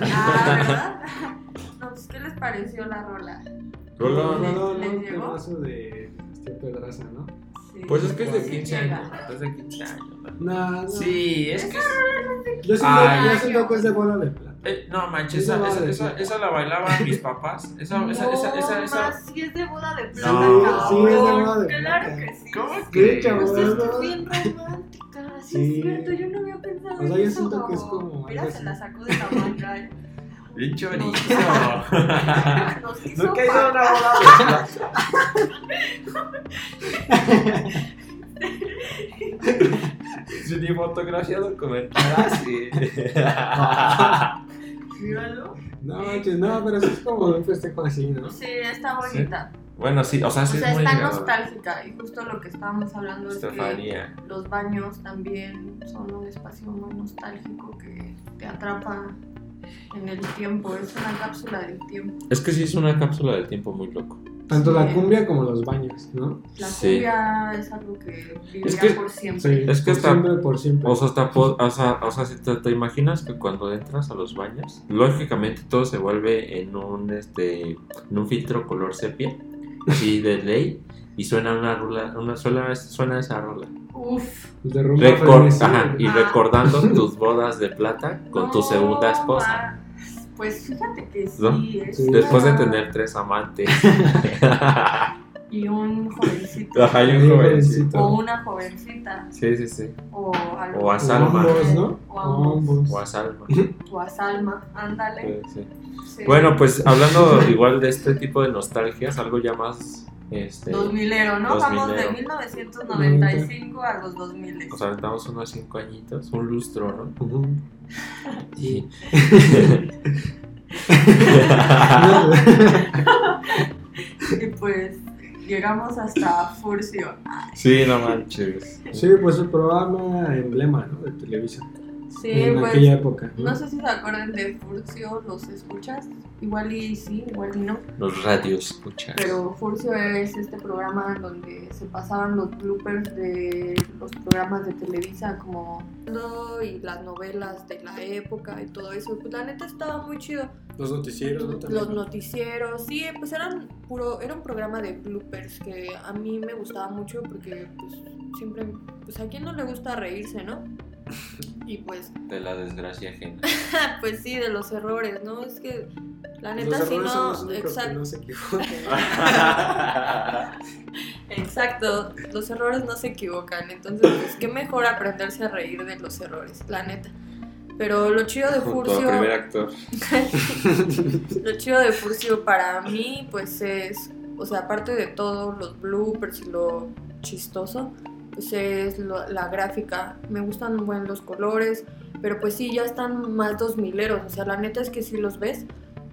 Speaker 2: Ah, ¿verdad? No, pues, ¿qué les pareció la rola?
Speaker 3: No, no,
Speaker 2: ¿Les-
Speaker 3: no,
Speaker 2: les
Speaker 3: no,
Speaker 2: llegó?
Speaker 3: temazo de Este Pedraza, ¿no?
Speaker 2: Sí.
Speaker 1: Pues es que es de
Speaker 2: Sí
Speaker 1: 15
Speaker 2: llega.
Speaker 1: años. Es de 15 años. ¿no?
Speaker 3: No.
Speaker 1: Sí, es que
Speaker 3: Yo siento, que es de bola de plata.
Speaker 1: eh, no manches,
Speaker 3: Esa
Speaker 1: esa,
Speaker 3: va
Speaker 1: esa,
Speaker 3: de
Speaker 1: esa,
Speaker 3: plata.
Speaker 1: esa la bailaban mis papás. Esa, esa, esa, esa,
Speaker 2: No,
Speaker 1: esa-
Speaker 2: más, si es de boda de plata,
Speaker 1: No.
Speaker 3: Sí, es de boda de
Speaker 2: Claro
Speaker 3: plata.
Speaker 2: que sí.
Speaker 1: ¿Cómo
Speaker 3: Sí,
Speaker 1: que?
Speaker 2: Pues es
Speaker 3: ¿verdad?
Speaker 2: que romántica, sí,
Speaker 3: Sí.
Speaker 2: es cierto, yo no había pensado
Speaker 3: O sea,
Speaker 2: en
Speaker 3: yo
Speaker 2: eso.
Speaker 3: siento que es como
Speaker 2: Mira, se
Speaker 3: así.
Speaker 2: la sacó de la manga. ¿eh?
Speaker 1: Bien chorizo. Nunca he ido a una boda de plata. Su ni fotografía documentada, sí.
Speaker 2: Míralo.
Speaker 3: No, no, pero sí es como un festejo así, ¿no?
Speaker 2: Sí, está bonita.
Speaker 1: Bueno, sí, o sea,
Speaker 2: O
Speaker 1: sí
Speaker 2: sea,
Speaker 1: es muy
Speaker 2: está nostálgica y justo lo que estábamos hablando es que los baños también son un espacio muy nostálgico que te atrapa en el tiempo, es una cápsula del tiempo.
Speaker 1: Es que sí es una cápsula del tiempo muy loco.
Speaker 3: Tanto la
Speaker 2: Sí.
Speaker 3: cumbia como los baños, ¿no?
Speaker 2: La
Speaker 1: Sí.
Speaker 2: cumbia es algo que vivirá
Speaker 1: Es que-
Speaker 2: por siempre.
Speaker 1: Es que
Speaker 3: por
Speaker 1: está-
Speaker 3: siempre, por siempre.
Speaker 1: O sea, po- o sea, o sea, si te, te imaginas que cuando entras a los baños, lógicamente todo se vuelve en un este en un filtro color sepia así de ley, y suena una rola, una sola vez suena esa rola.
Speaker 2: Uf.
Speaker 3: De rumba
Speaker 1: Recor-
Speaker 3: frenesí,
Speaker 1: ajá, y
Speaker 2: Ah.
Speaker 1: recordando tus bodas de plata con tu segunda esposa.
Speaker 2: ma- Pues fíjate que sí.
Speaker 1: ¿No?
Speaker 3: Sí.
Speaker 1: Después de tener tres amantes.
Speaker 2: Y un jovencito.
Speaker 1: Ajá, y un
Speaker 3: Sí,
Speaker 1: jovencito.
Speaker 2: O una jovencita.
Speaker 1: Sí, sí, sí.
Speaker 2: O algo.
Speaker 1: O a
Speaker 3: O
Speaker 1: Salma.
Speaker 3: ambos, ¿no?
Speaker 2: O ambos.
Speaker 3: ambos.
Speaker 1: O a Salma.
Speaker 2: O a Salma. Ándale.
Speaker 1: Sí, sí.
Speaker 2: Sí.
Speaker 1: Bueno, pues hablando igual de este tipo de nostalgias, algo ya más. Este,
Speaker 2: 2000ero, ¿no?
Speaker 1: Dos
Speaker 2: Vamos de
Speaker 1: milero.
Speaker 2: 1995 a los 2000.
Speaker 1: Nos aventamos unos cinco añitos, un lustro, ¿no?
Speaker 3: Ujú.
Speaker 1: Y-
Speaker 2: Y pues llegamos hasta Furcio.
Speaker 1: sí, no manches.
Speaker 3: Sí, pues el programa emblema, ¿no? De televisión.
Speaker 2: Sí,
Speaker 3: en
Speaker 2: pues.
Speaker 3: aquella época.
Speaker 2: No sé si se acuerdan de Furcio, ¿los escuchas? Igual y sí, igual y no.
Speaker 1: Los radios, escucha.
Speaker 2: Pero Furcio es este programa en donde se pasaban los bloopers de los programas de Televisa como y las novelas de la época y todo eso. Pues la neta estaba muy chido.
Speaker 3: Los noticieros, ¿no? También.
Speaker 2: Los noticieros, sí, pues eran puro, era un programa de bloopers que a mí me gustaba mucho porque pues siempre, pues a quién no le gusta reírse, ¿no? Y pues,
Speaker 1: De la desgracia ajena.
Speaker 2: pues sí, de los errores, ¿no? Es que la
Speaker 3: Los
Speaker 2: neta si
Speaker 3: son
Speaker 2: no,
Speaker 3: los
Speaker 2: exacto,
Speaker 3: no se equivocan.
Speaker 2: exacto, los errores no se equivocan, entonces pues qué mejor aprenderse a reír de los errores, la neta. Pero lo chido de Furcio,
Speaker 1: primer actor.
Speaker 2: Lo chido de Furcio para mí, pues es, o sea, aparte de todo, los bloopers y lo chistoso, pues es lo- la gráfica. Me gustan buen los colores, pero pues sí, ya están más dos mileros. O sea, la neta es que sí los ves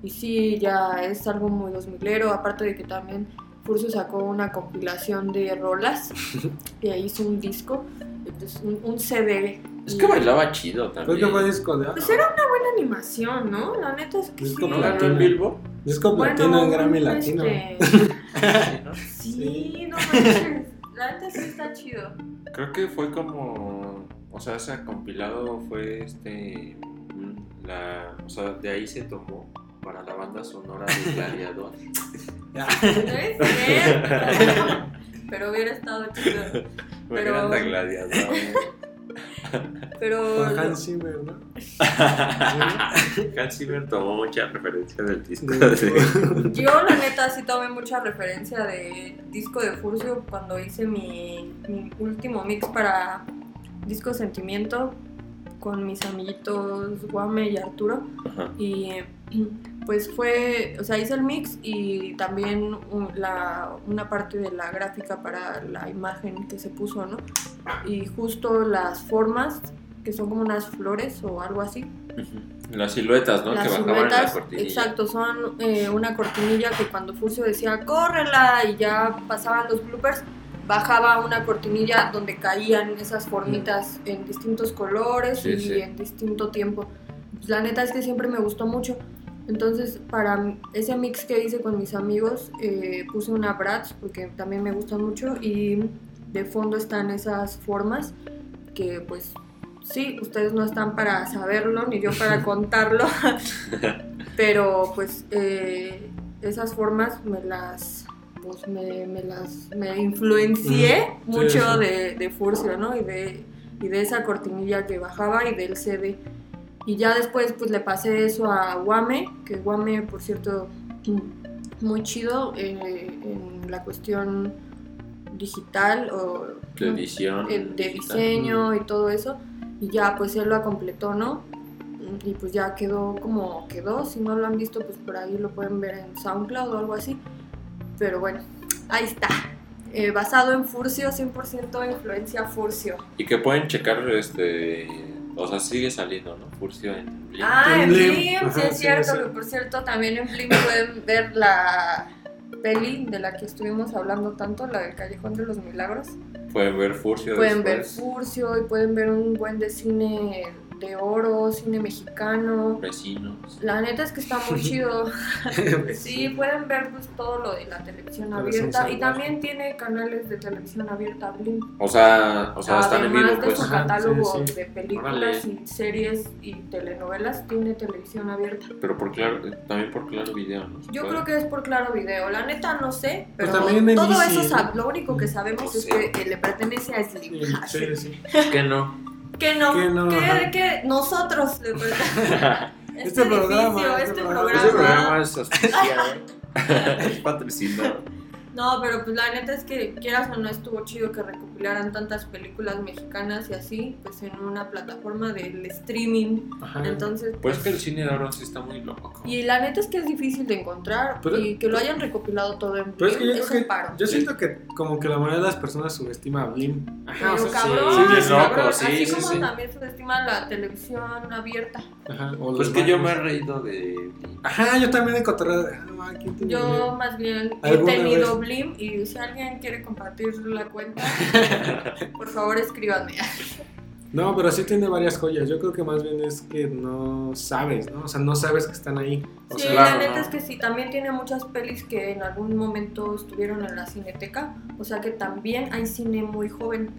Speaker 2: y sí, ya es algo muy dos milero. Aparte de que también Furcio sacó una compilación de rolas y ahí hizo un disco, entonces, un, un CD.
Speaker 1: Es que bailaba chido
Speaker 3: Creo
Speaker 1: también.
Speaker 3: que fue disco de
Speaker 2: Pues era una buena animación, ¿no? La neta es que
Speaker 3: Disco
Speaker 2: sí.
Speaker 1: ¿No ganó el Billboard?
Speaker 3: Disco
Speaker 2: Bueno,
Speaker 3: platino en Grammy Latino.
Speaker 2: este,
Speaker 1: Sí, ¿no?
Speaker 2: Sí, no manches. La neta sí está chido.
Speaker 1: Creo que fue como. O sea, ese compilado fue este. mm, La, o sea, de ahí se tomó para la banda sonora de Gladiador.
Speaker 2: No es cierto. Pero hubiera estado chido. Pero-
Speaker 1: Gladiador.
Speaker 2: Pero.
Speaker 3: Con Hans Zimmer, ¿no?
Speaker 1: Hans Zimmer tomó mucha referencia del disco.
Speaker 3: De-
Speaker 1: de-
Speaker 2: Yo, la neta, sí tomé mucha referencia de disco de Furcio cuando hice mi, mi último mix para Disco Sentimiento con mis amiguitos Guame y Arturo.
Speaker 1: Ajá.
Speaker 2: Y pues fue, o sea, hice el mix y también un- la, una parte de la gráfica para la imagen que se puso, ¿no? Y justo las formas, que son como unas flores o algo así.
Speaker 1: Las siluetas, ¿no?
Speaker 2: las
Speaker 1: que bajaban en la
Speaker 2: siluetas,
Speaker 1: cortinilla.
Speaker 2: exacto, son eh, una cortinilla que cuando Furcio decía, córrela, y ya pasaban los bloopers, bajaba una cortinilla donde caían esas formitas en distintos colores
Speaker 1: Sí,
Speaker 2: y
Speaker 1: sí.
Speaker 2: en distinto tiempo. Pues, la neta es que siempre me gustó mucho. Entonces, para ese mix que hice con mis amigos, eh, puse una Bratz porque también me gustan mucho y de fondo están esas formas que pues sí, ustedes no están para saberlo ni yo para contarlo, pero pues eh, esas formas me las pues me, me las me influencié mucho
Speaker 3: sí.
Speaker 2: de, de Furcio, ¿no? Y de, y de esa cortinilla que bajaba y del CD. Y ya después pues le pasé eso a Guame, que Guame por cierto muy chido eh, en la cuestión digital o
Speaker 1: De edición.
Speaker 2: eh, de
Speaker 1: digital.
Speaker 2: diseño y todo eso. Y ya pues él lo completó, ¿no? Y pues ya quedó como quedó. Si no lo han visto, pues por ahí lo pueden ver en SoundCloud o algo así. Pero bueno, ahí está. Eh, basado en Furcio, 100% influencia Furcio.
Speaker 1: Y que pueden checar, este. O sea, sigue saliendo, ¿no? Furcio en Blink.
Speaker 2: Ah, en
Speaker 3: Blim.
Speaker 2: Blim, sí
Speaker 3: Ajá,
Speaker 2: es
Speaker 3: sí,
Speaker 2: cierto.
Speaker 3: sí.
Speaker 2: Que por cierto, también en Blim pueden ver la peli de la que estuvimos hablando tanto, la del Callejón de los Milagros.
Speaker 1: Pueden ver Furcio
Speaker 2: Pueden ver
Speaker 1: después.
Speaker 2: Furcio y pueden ver un buen de cine de oro, cine mexicano.
Speaker 1: Vecinos.
Speaker 2: La neta es que está muy chido. Sí, pueden ver pues, todo lo de la televisión
Speaker 3: sin
Speaker 2: abierta y también tiene canales de televisión abierta Blim.
Speaker 1: O sea, o sea están en
Speaker 2: Además
Speaker 1: vivo,
Speaker 2: de
Speaker 1: pues.
Speaker 2: su catálogo
Speaker 3: sí, sí.
Speaker 2: de películas
Speaker 1: Órale.
Speaker 2: y series y telenovelas, tiene televisión abierta.
Speaker 1: Pero por claro, también por claro video, ¿no?
Speaker 2: Yo creo que es por Claro Video. La neta no sé,
Speaker 3: Pues
Speaker 2: pero
Speaker 3: también en
Speaker 2: todo eso lo único que sabemos
Speaker 1: No
Speaker 2: es
Speaker 1: sé.
Speaker 2: que le pertenece a Slim.
Speaker 3: Sí, sí.
Speaker 1: que no.
Speaker 2: Que no,
Speaker 3: Que no,
Speaker 2: que,
Speaker 3: ajá.
Speaker 2: que nosotros le pertenece.
Speaker 3: Este programa,
Speaker 2: edificio,
Speaker 3: este
Speaker 2: este
Speaker 3: programa.
Speaker 2: programa.
Speaker 1: Ese programa es auspiciado. es patrocinado.
Speaker 2: No, pero pues la neta es que quieras o no estuvo chido que recopilaran tantas películas mexicanas y así, pues en una plataforma del streaming.
Speaker 3: Ajá.
Speaker 2: Entonces,
Speaker 1: Pues que el cine de ahora sí está muy loco.
Speaker 2: y la neta es que es difícil de encontrar
Speaker 3: Pero-
Speaker 2: y que lo hayan recopilado todo en
Speaker 3: Pero es que yo
Speaker 2: es un paro.
Speaker 3: yo siento que como que la mayoría de las personas subestima a Blim.
Speaker 2: Pero
Speaker 3: o sea,
Speaker 2: cabrón,
Speaker 1: sí, sí,
Speaker 2: cabrón,
Speaker 1: loco, sí,
Speaker 2: así
Speaker 1: sí,
Speaker 2: como
Speaker 1: sí.
Speaker 2: también subestima la televisión abierta.
Speaker 3: Ajá, o
Speaker 1: Pues que yo me he reído de.
Speaker 3: Ajá, yo también he encontrado. Ah, ¿quién tiene
Speaker 2: Yo más bien he
Speaker 3: ¿Alguna
Speaker 2: tenido y si alguien quiere compartir la cuenta, por favor escríbanme.
Speaker 3: No, pero sí tiene varias joyas. Yo creo que más bien es que no sabes, ¿no? O sea, no sabes que están ahí. O
Speaker 2: Sí,
Speaker 3: sea,
Speaker 1: claro,
Speaker 2: la neta
Speaker 1: ¿no?
Speaker 2: es que sí, también tiene muchas pelis que en algún momento estuvieron en la cineteca, o sea que también hay cine muy joven.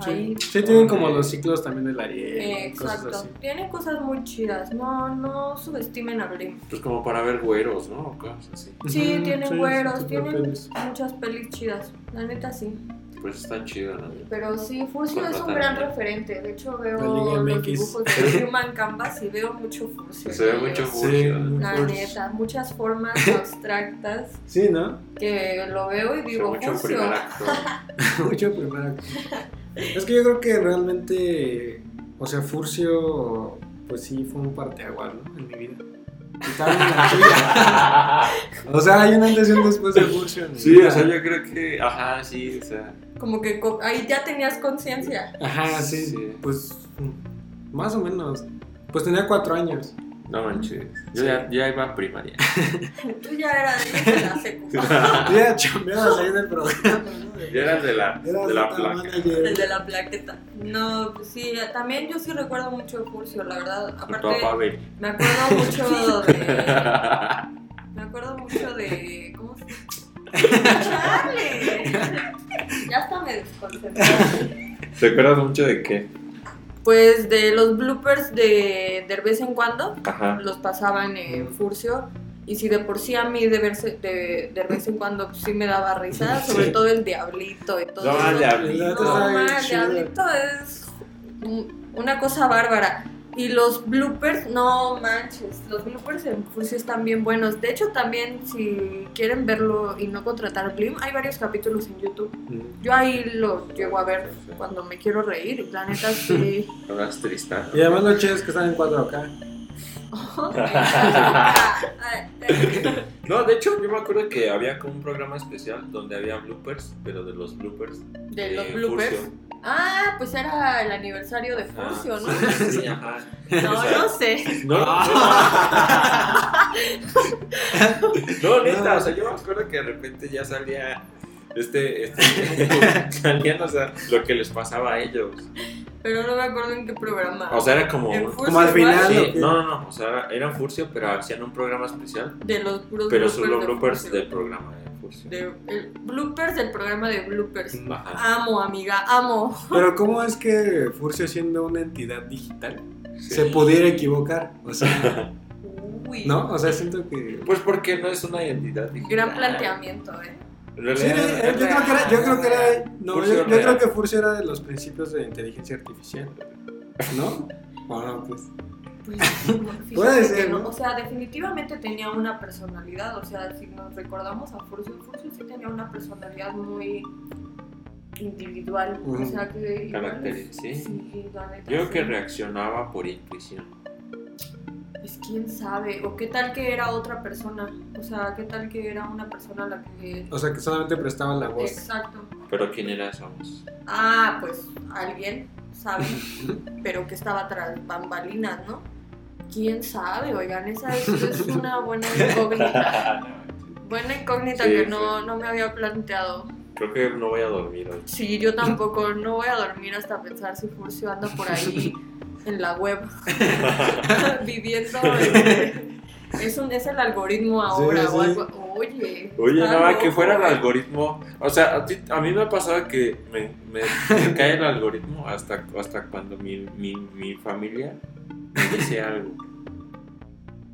Speaker 2: ahí.
Speaker 3: Sí, tienen como los ciclos también del Ariel.
Speaker 2: Eh,
Speaker 3: cosas
Speaker 2: exacto,
Speaker 3: así.
Speaker 2: tiene cosas muy chidas, no, no subestimen a Blim.
Speaker 1: Pues como para ver güeros, ¿no? O cosas así.
Speaker 2: Sí, tienen
Speaker 3: sí,
Speaker 2: güeros, tienen
Speaker 3: pelis.
Speaker 2: muchas pelis chidas, la neta sí.
Speaker 1: Pues está chido, ¿no?
Speaker 2: Pero sí, Furcio es un gran referente. De hecho, veo
Speaker 3: La
Speaker 2: los dibujos de Human Canvas y veo mucho Furcio.
Speaker 1: Se ve mucho. Furcio.
Speaker 2: La
Speaker 3: Furcio.
Speaker 2: neta, muchas formas abstractas
Speaker 3: Sí, ¿no?
Speaker 2: que lo veo y digo
Speaker 1: mucho
Speaker 2: Furcio.
Speaker 1: primer.
Speaker 3: Mucho primer acto. Es que yo creo que realmente, o sea, Furcio, pues sí, fue un parteaguas, ¿no? En mi vida. Y también en la tuya. O sea, hay un antes y un después de Furcio.
Speaker 1: Sí, o sea, yo creo que. Ajá, sí, o sea.
Speaker 2: Como que co- ahí ya tenías conciencia.
Speaker 3: Ajá, sí,
Speaker 1: Sí.
Speaker 3: Pues, mm, más o menos. Pues tenía cuatro años.
Speaker 1: No manches. Yo
Speaker 3: Sí.
Speaker 1: ya, ya iba a primaria.
Speaker 2: Tú ya eras de la secu.
Speaker 3: Yo ya chambeabas ahí del programa, ¿no?
Speaker 1: Ya eras de la,
Speaker 3: Eras
Speaker 1: de la
Speaker 3: manager.
Speaker 2: El de la plaqueta. No, pues sí, también yo sí recuerdo mucho de Furcio, la verdad. Aparte, me acuerdo mucho de. Me acuerdo mucho de. ¿Cómo se ¡Chale! Ya hasta me desconcentré.
Speaker 1: ¿Te acuerdas mucho de qué?
Speaker 2: Pues de los bloopers de de vez en cuando
Speaker 1: Ajá.
Speaker 2: los pasaban en Furcio. Y si de por sí a mí de, verse, de, de vez en cuando pues, sí me daba risa, sobre
Speaker 3: Sí.
Speaker 2: todo el diablito y todo
Speaker 1: No,
Speaker 2: eso.
Speaker 1: el diablito.
Speaker 2: No, el diablito es un- una cosa bárbara. Y los bloopers, no manches, los bloopers en Furcio están bien buenos. De hecho, también si quieren verlo y no contratar Blim, hay varios capítulos en YouTube.
Speaker 3: Mm.
Speaker 2: Yo ahí lo llego a ver cuando me quiero reír. La neta sí.
Speaker 1: Ahora es tristán.
Speaker 3: Y además lo chido es que están en 4K.
Speaker 1: No, de hecho, yo me acuerdo que había como un programa especial donde había bloopers, pero de los bloopers.
Speaker 2: De los
Speaker 1: eh,
Speaker 2: bloopers.
Speaker 1: Furcio.
Speaker 2: Ah, pues era el aniversario de. Furcio, ¿no?
Speaker 1: Sí, ajá.
Speaker 2: No, no sé.
Speaker 1: No, no, neta, o sea, yo me acuerdo que de repente ya salía este, este, salían, o sea, lo que les pasaba a ellos.
Speaker 2: Pero no me acuerdo en qué programa.
Speaker 1: O sea, era como,
Speaker 2: En Furcio
Speaker 3: Como al final.
Speaker 1: sí, no, no, no, o sea, era- eran Furcio, pero hacían un programa especial,
Speaker 2: de los puros
Speaker 1: pero solo bloopers del programa de Furcio.
Speaker 2: De- el bloopers del programa de bloopers.
Speaker 1: Ajá.
Speaker 2: Amo, amiga, amo.
Speaker 3: Pero ¿cómo es que Furcio siendo una entidad digital
Speaker 1: Sí.
Speaker 3: se pudiera equivocar? O sea,
Speaker 2: Uy.
Speaker 3: ¿no? O sea, siento que...
Speaker 1: Pues porque no es una identidad digital.
Speaker 2: Gran planteamiento, ¿eh?
Speaker 3: Sí, eh, yo creo que era, yo creo que era, no,
Speaker 1: Furcio
Speaker 3: yo, yo
Speaker 1: real.
Speaker 3: creo que Furcio era de los principios de inteligencia artificial, ¿no? Bueno, pues,
Speaker 2: Pues,
Speaker 3: Puede ser.
Speaker 2: O sea, definitivamente tenía una personalidad. O sea, si nos recordamos a Furcio, Furcio sí tenía una personalidad muy individual.
Speaker 3: Ujú.
Speaker 2: O sea, que. igual
Speaker 1: Caracteres,
Speaker 2: es-
Speaker 1: sí.
Speaker 2: Sí, la neta.
Speaker 1: Yo creo
Speaker 2: sí.
Speaker 1: que reaccionaba por intuición.
Speaker 2: Pues quién sabe. O qué tal que era otra persona. O sea, qué tal que era una persona a la que.
Speaker 3: o sea, que solamente prestaban la voz.
Speaker 2: Exacto.
Speaker 1: Pero ¿quién era esa voz?
Speaker 2: Ah, pues alguien, sabe, pero que estaba tras bambalinas, ¿no? ¿Quién sabe? Oigan, esa es, es una buena incógnita. Buena incógnita
Speaker 1: Sí,
Speaker 2: que
Speaker 1: sí.
Speaker 2: no, no me había planteado.
Speaker 1: Creo que no voy a dormir hoy.
Speaker 2: Sí, yo tampoco, no voy a dormir hasta pensar si Furcio anda por ahí en la web, viviendo en- es, un, es el algoritmo ahora
Speaker 3: Sí,
Speaker 2: o
Speaker 3: sí.
Speaker 2: algo. Oye,
Speaker 1: Oye, nada, que
Speaker 2: loco,
Speaker 1: fuera el algoritmo. O sea, a, ti- a mí me ha pasado que me, me- me cae el algoritmo hasta, hasta cuando mi, mi, mi familia me dice algo.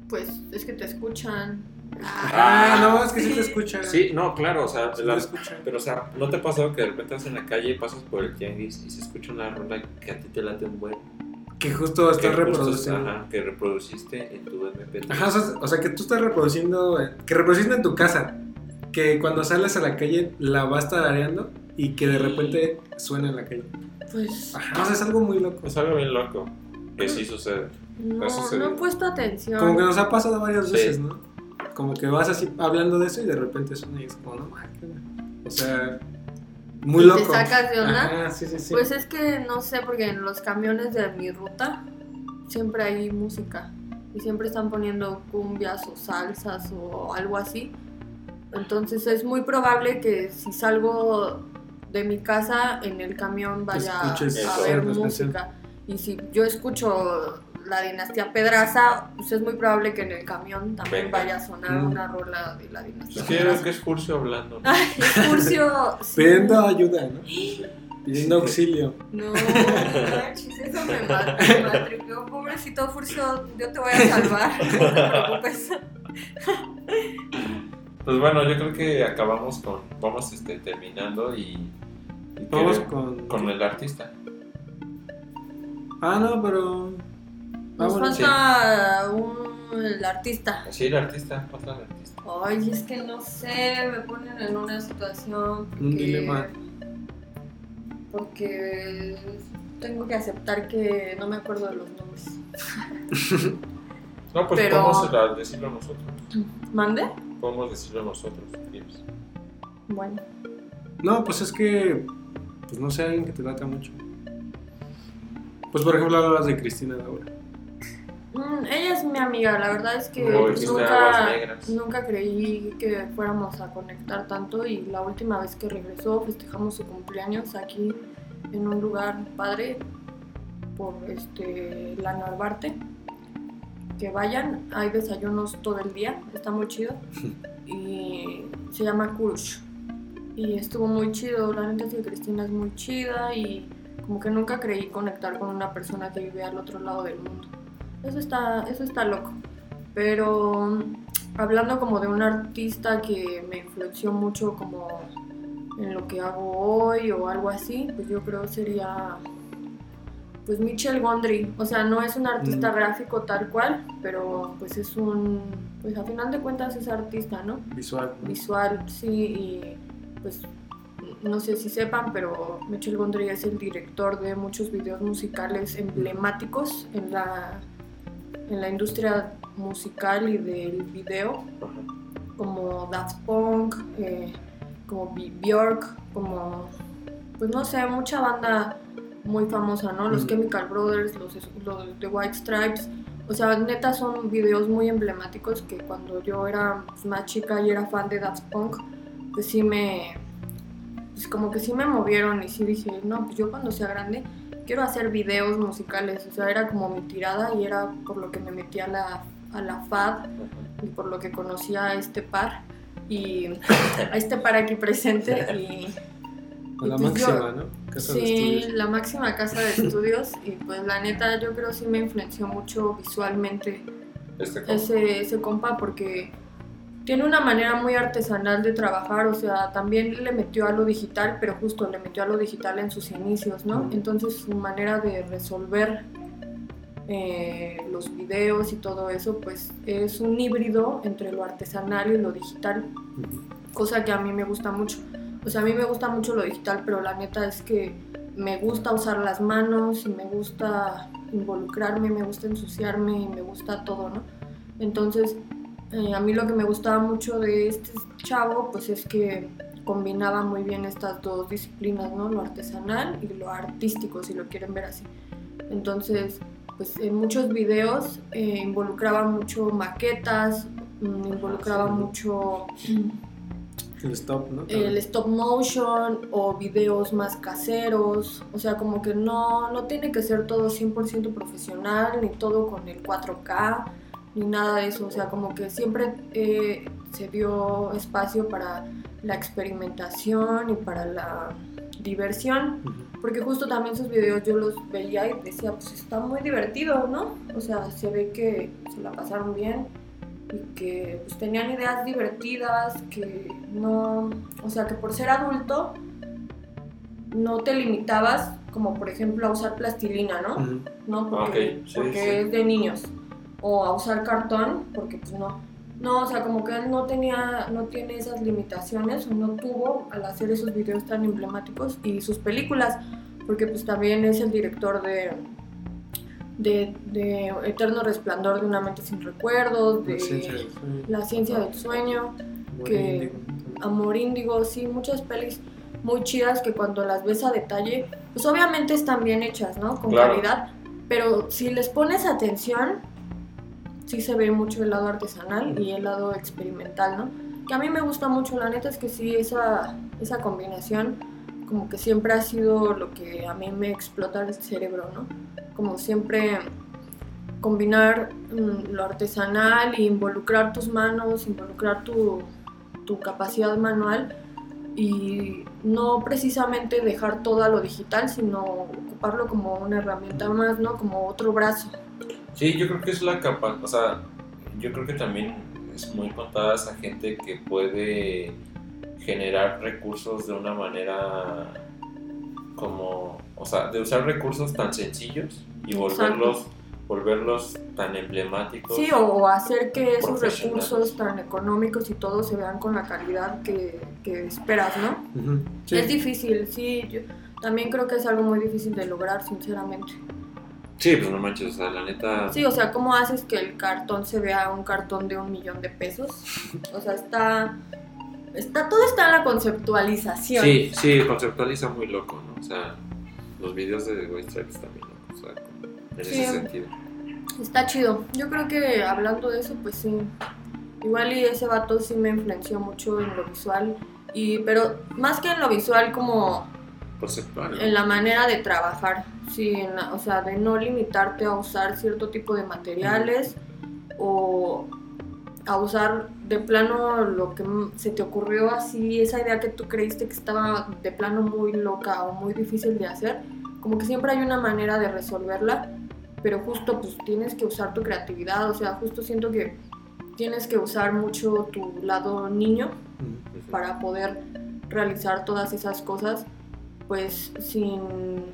Speaker 2: Pues es que te escuchan.
Speaker 3: Ah, no, es que sí te escuchan.
Speaker 1: Sí, no, claro, o sea,
Speaker 3: Sí
Speaker 1: la- pero o sea, ¿no te ha pasado que de repente vas en la calle y pasas por el tianguis y se escucha una rola que a ti te late un buen?
Speaker 3: Que justo estás reproduciendo.
Speaker 1: Ajá, que reproduciste en tu MP3.
Speaker 3: Ajá, o sea, o sea, que tú estás reproduciendo, que reproduciste en tu casa, que cuando sales a la calle la vas tarareando y que de repente suena en la calle.
Speaker 2: Pues
Speaker 3: Ajá, o sea, es algo muy loco.
Speaker 1: Es algo bien loco que sí sucede.
Speaker 2: no, no he puesto atención.
Speaker 3: Como que nos ha pasado varias
Speaker 1: Sí.
Speaker 3: veces, ¿no? Como que vas así hablando de eso y de repente suena y es como, no. O sea, muy
Speaker 2: ¿Y te
Speaker 3: loco.
Speaker 2: sacas de onda?
Speaker 3: Ajá, sí, sí, sí.
Speaker 2: Pues es que no sé, porque en los camiones de mi ruta siempre hay música y siempre están poniendo cumbias o salsas o algo así. Entonces es muy probable que si salgo de mi casa en el camión vaya
Speaker 3: Escuches
Speaker 2: a ver música. Y si yo escucho la dinastía Pedraza, pues es muy probable que en el camión también
Speaker 1: Venga.
Speaker 2: vaya a sonar
Speaker 3: Mm.
Speaker 2: una rola de la dinastía
Speaker 1: Es que yo creo
Speaker 2: Pedraza.
Speaker 1: que es Furcio hablando.
Speaker 2: Ay, Furcio, sí.
Speaker 3: Pidiendo ayuda, ¿no? Pidiendo auxilio.
Speaker 2: No, manches, eso me mat- me matripeó. Pobrecito Furcio, yo te voy a salvar, no te preocupes.
Speaker 1: Pues bueno, yo creo que acabamos con. Vamos este, terminando y. y
Speaker 3: Vamos con...
Speaker 1: con el artista.
Speaker 3: Ah, no, pero...
Speaker 2: Nos
Speaker 3: bueno,
Speaker 2: falta un, el artista.
Speaker 1: Sí, el artista. Otra el artista.
Speaker 2: Ay, es que no sé, me ponen en una situación.
Speaker 3: Un
Speaker 2: porque-
Speaker 3: dilema.
Speaker 2: Porque tengo que aceptar que no me acuerdo de los nombres.
Speaker 1: No, pues
Speaker 2: Pero-
Speaker 1: podemos decirlo nosotros.
Speaker 2: ¿Mande?
Speaker 1: Podemos decirlo nosotros. quieres.
Speaker 2: Bueno.
Speaker 3: No, pues es que... Pues no sé, alguien que te lata mucho. Pues por ejemplo hablas de Cristina Laura.
Speaker 2: Mm, ella es mi amiga, la verdad es que nunca, nunca creí que fuéramos a conectar tanto y la última vez que regresó festejamos su cumpleaños aquí en un lugar padre por este la Narvarte. Que vayan, hay desayunos todo el día, está muy chido y se llama Kurush y estuvo muy chido, la neta es que Cristina es muy chida y como que nunca creí conectar con una persona que vive al otro lado del mundo. Eso está, eso está loco. Pero hablando como de un artista que me influenció mucho como en lo que hago hoy o algo así, pues yo creo sería pues Michel Gondry. O sea, no es un artista
Speaker 3: Mm.
Speaker 2: gráfico tal cual, pero pues es un, pues a final de cuentas es artista, ¿no?
Speaker 3: Visual. ¿no?
Speaker 2: visual, sí, y pues no sé si sepan, pero Michel Gondry es el director de muchos videos musicales emblemáticos en la, en la industria musical y del video, como Daft Punk, eh, como B- Björk, como, pues no sé, mucha banda muy famosa, ¿no? Los
Speaker 3: Ujú.
Speaker 2: Chemical Brothers, los, los The White Stripes, o sea, neta son videos muy emblemáticos que cuando yo era pues, más chica y era fan de Daft Punk, pues sí me, pues como que sí me movieron y sí dije, no, pues yo cuando sea grande quiero hacer videos musicales, o sea, era como mi tirada y era por lo que me metí a la, a la FAD y por lo que conocí a este par y a este par aquí presente y
Speaker 3: la
Speaker 2: Y pues yo-
Speaker 3: máxima, ¿no? Casa de
Speaker 2: sí,
Speaker 3: estudios.
Speaker 2: la máxima casa de estudios y pues la neta yo creo sí me influenció mucho visualmente
Speaker 1: Este compa.
Speaker 2: ese, ese compa porque tiene una manera muy artesanal de trabajar, o sea, también le metió a lo digital, pero justo le metió a lo digital en sus inicios, ¿no? Entonces su manera de resolver eh, los videos y todo eso, pues es un híbrido entre lo artesanal y lo digital, cosa que a mí me gusta mucho. O sea, a mí me gusta mucho lo digital, pero la neta es que me gusta usar las manos y me gusta involucrarme, me gusta ensuciarme y me gusta todo, ¿no? Entonces, eh, a mí lo que me gustaba mucho de este chavo, pues es que combinaba muy bien estas dos disciplinas, ¿no? Lo artesanal y lo artístico, si lo quieren ver así. Entonces, pues en muchos videos eh, involucraba mucho maquetas, mm, involucraba
Speaker 3: sí.
Speaker 2: mucho
Speaker 3: El stop, ¿no?
Speaker 2: el stop motion o videos más caseros, o sea, como que no, no tiene que ser todo 100% profesional, ni todo con el 4K, ni nada de eso, o sea, como que siempre eh, se dio espacio para la experimentación y para la diversión, porque justo también sus videos yo los veía y decía, pues está muy divertido, ¿no? O sea, se ve que se la pasaron bien y que pues, tenían ideas divertidas, que no, o sea, que por ser adulto no te limitabas, como por ejemplo a usar plastilina, ¿no? ¿No? Porque,
Speaker 1: Ok, sí,
Speaker 2: porque
Speaker 1: sí.
Speaker 2: es de niños. O a usar cartón, porque pues no. No, o sea, como que él no tenía, no tiene esas limitaciones, o no tuvo al hacer esos videos tan emblemáticos y sus películas, porque pues también es el director de, de, de Eterno Resplandor de una mente sin recuerdos, de
Speaker 3: La ciencia del sueño.
Speaker 2: La ciencia del sueño,
Speaker 3: Muy
Speaker 2: que-
Speaker 3: índigo.
Speaker 2: Amor Índigo, sí, muchas pelis muy chidas que cuando las ves a detalle, pues obviamente están bien hechas, ¿no? Con
Speaker 1: Claro.
Speaker 2: calidad, pero si les pones atención, sí se ve mucho el lado artesanal y el lado experimental, ¿no? Que a mí me gusta mucho, la neta es que sí, esa, esa combinación como que siempre ha sido lo que a mí me explota el cerebro, ¿no? Como siempre combinar mm, lo artesanal e involucrar tus manos, involucrar tu, tu capacidad manual y no precisamente dejar todo a lo digital, sino ocuparlo como una herramienta más, ¿no? Como otro brazo.
Speaker 1: Sí, yo creo que es la capa, o sea, yo creo que también es muy contada esa gente que puede generar recursos de una manera como, o sea, de usar recursos tan sencillos y volverlos, volverlos tan emblemáticos.
Speaker 2: Sí, o, hacer que esos recursos tan económicos y todo se vean con la calidad que, que esperas, ¿no?
Speaker 3: Ujú. Sí.
Speaker 2: Es difícil, sí, yo también creo que es algo muy difícil de lograr, sinceramente.
Speaker 1: Sí, pues no manches, o sea, la neta.
Speaker 2: Sí, o sea, ¿cómo haces que el cartón se vea un cartón de un millón de pesos? O sea, está... está todo está en la conceptualización.
Speaker 1: Sí, sí, conceptualiza muy loco, ¿no? O sea, los videos de White Stripes también, ¿no? O sea, en
Speaker 2: Sí.
Speaker 1: ese sentido.
Speaker 2: Está chido. Yo creo que hablando de eso, pues sí. Igual y ese vato sí me influenció mucho en lo visual. Y, pero más que en lo visual, como
Speaker 1: Conceptual.
Speaker 2: en la manera de trabajar. Sí, en la- o sea, de no limitarte a usar cierto tipo de materiales o a usar de plano lo que se te ocurrió así, esa idea que tú creíste que estaba de plano muy loca o muy difícil de hacer. Como que siempre hay una manera de resolverla, pero justo pues tienes que usar tu creatividad, o sea, justo siento que tienes que usar mucho tu lado niño para poder realizar todas esas cosas pues sin,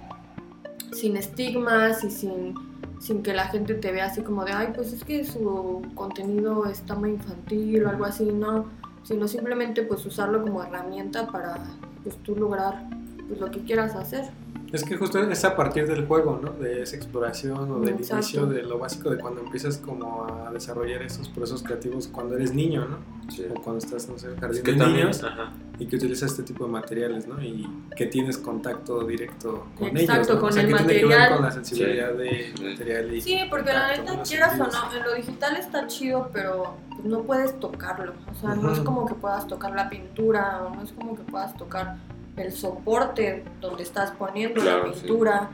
Speaker 2: sin estigmas y sin, sin que la gente te vea así como de ay pues es que su contenido está muy infantil o algo así no sino simplemente pues usarlo como herramienta para pues tú lograr pues lo que quieras hacer
Speaker 3: Es que justo es a partir del juego, ¿no? De esa exploración o del
Speaker 2: Exacto.
Speaker 3: inicio de lo básico de cuando empiezas como a desarrollar esos procesos creativos cuando eres niño, ¿no?
Speaker 1: Sí.
Speaker 3: O cuando estás, no sé, en
Speaker 1: Es
Speaker 3: jardín
Speaker 1: que
Speaker 3: de
Speaker 1: también,
Speaker 3: niños
Speaker 1: ajá.
Speaker 3: y que utilizas este tipo de materiales, ¿no? Y que tienes contacto directo con
Speaker 2: Exacto,
Speaker 3: ellos, ¿no?
Speaker 2: con
Speaker 3: o sea,
Speaker 2: el
Speaker 3: que tiene que ver
Speaker 2: material.
Speaker 3: con la sensibilidad de
Speaker 1: Sí.
Speaker 3: material y
Speaker 2: sí porque la neta quieras o no en lo digital está chido pero pues, no puedes tocarlo o sea no es como que puedas tocar la pintura o no es como que puedas tocar el soporte donde estás poniendo
Speaker 1: Claro,
Speaker 2: la
Speaker 1: sí.
Speaker 2: pintura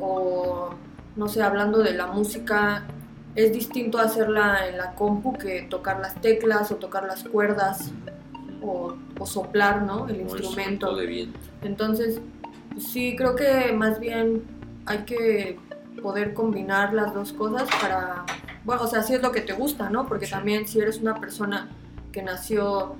Speaker 2: o no sé hablando de la música es distinto hacerla en la compu que tocar las teclas o tocar las cuerdas o, o soplar no el
Speaker 1: Como
Speaker 2: instrumento
Speaker 1: de viento.
Speaker 2: entonces, sí, creo que más bien hay que poder combinar las dos cosas para, bueno, o sea, si es lo que te gusta, ¿no? Porque
Speaker 3: Sí.
Speaker 2: también si eres una persona que nació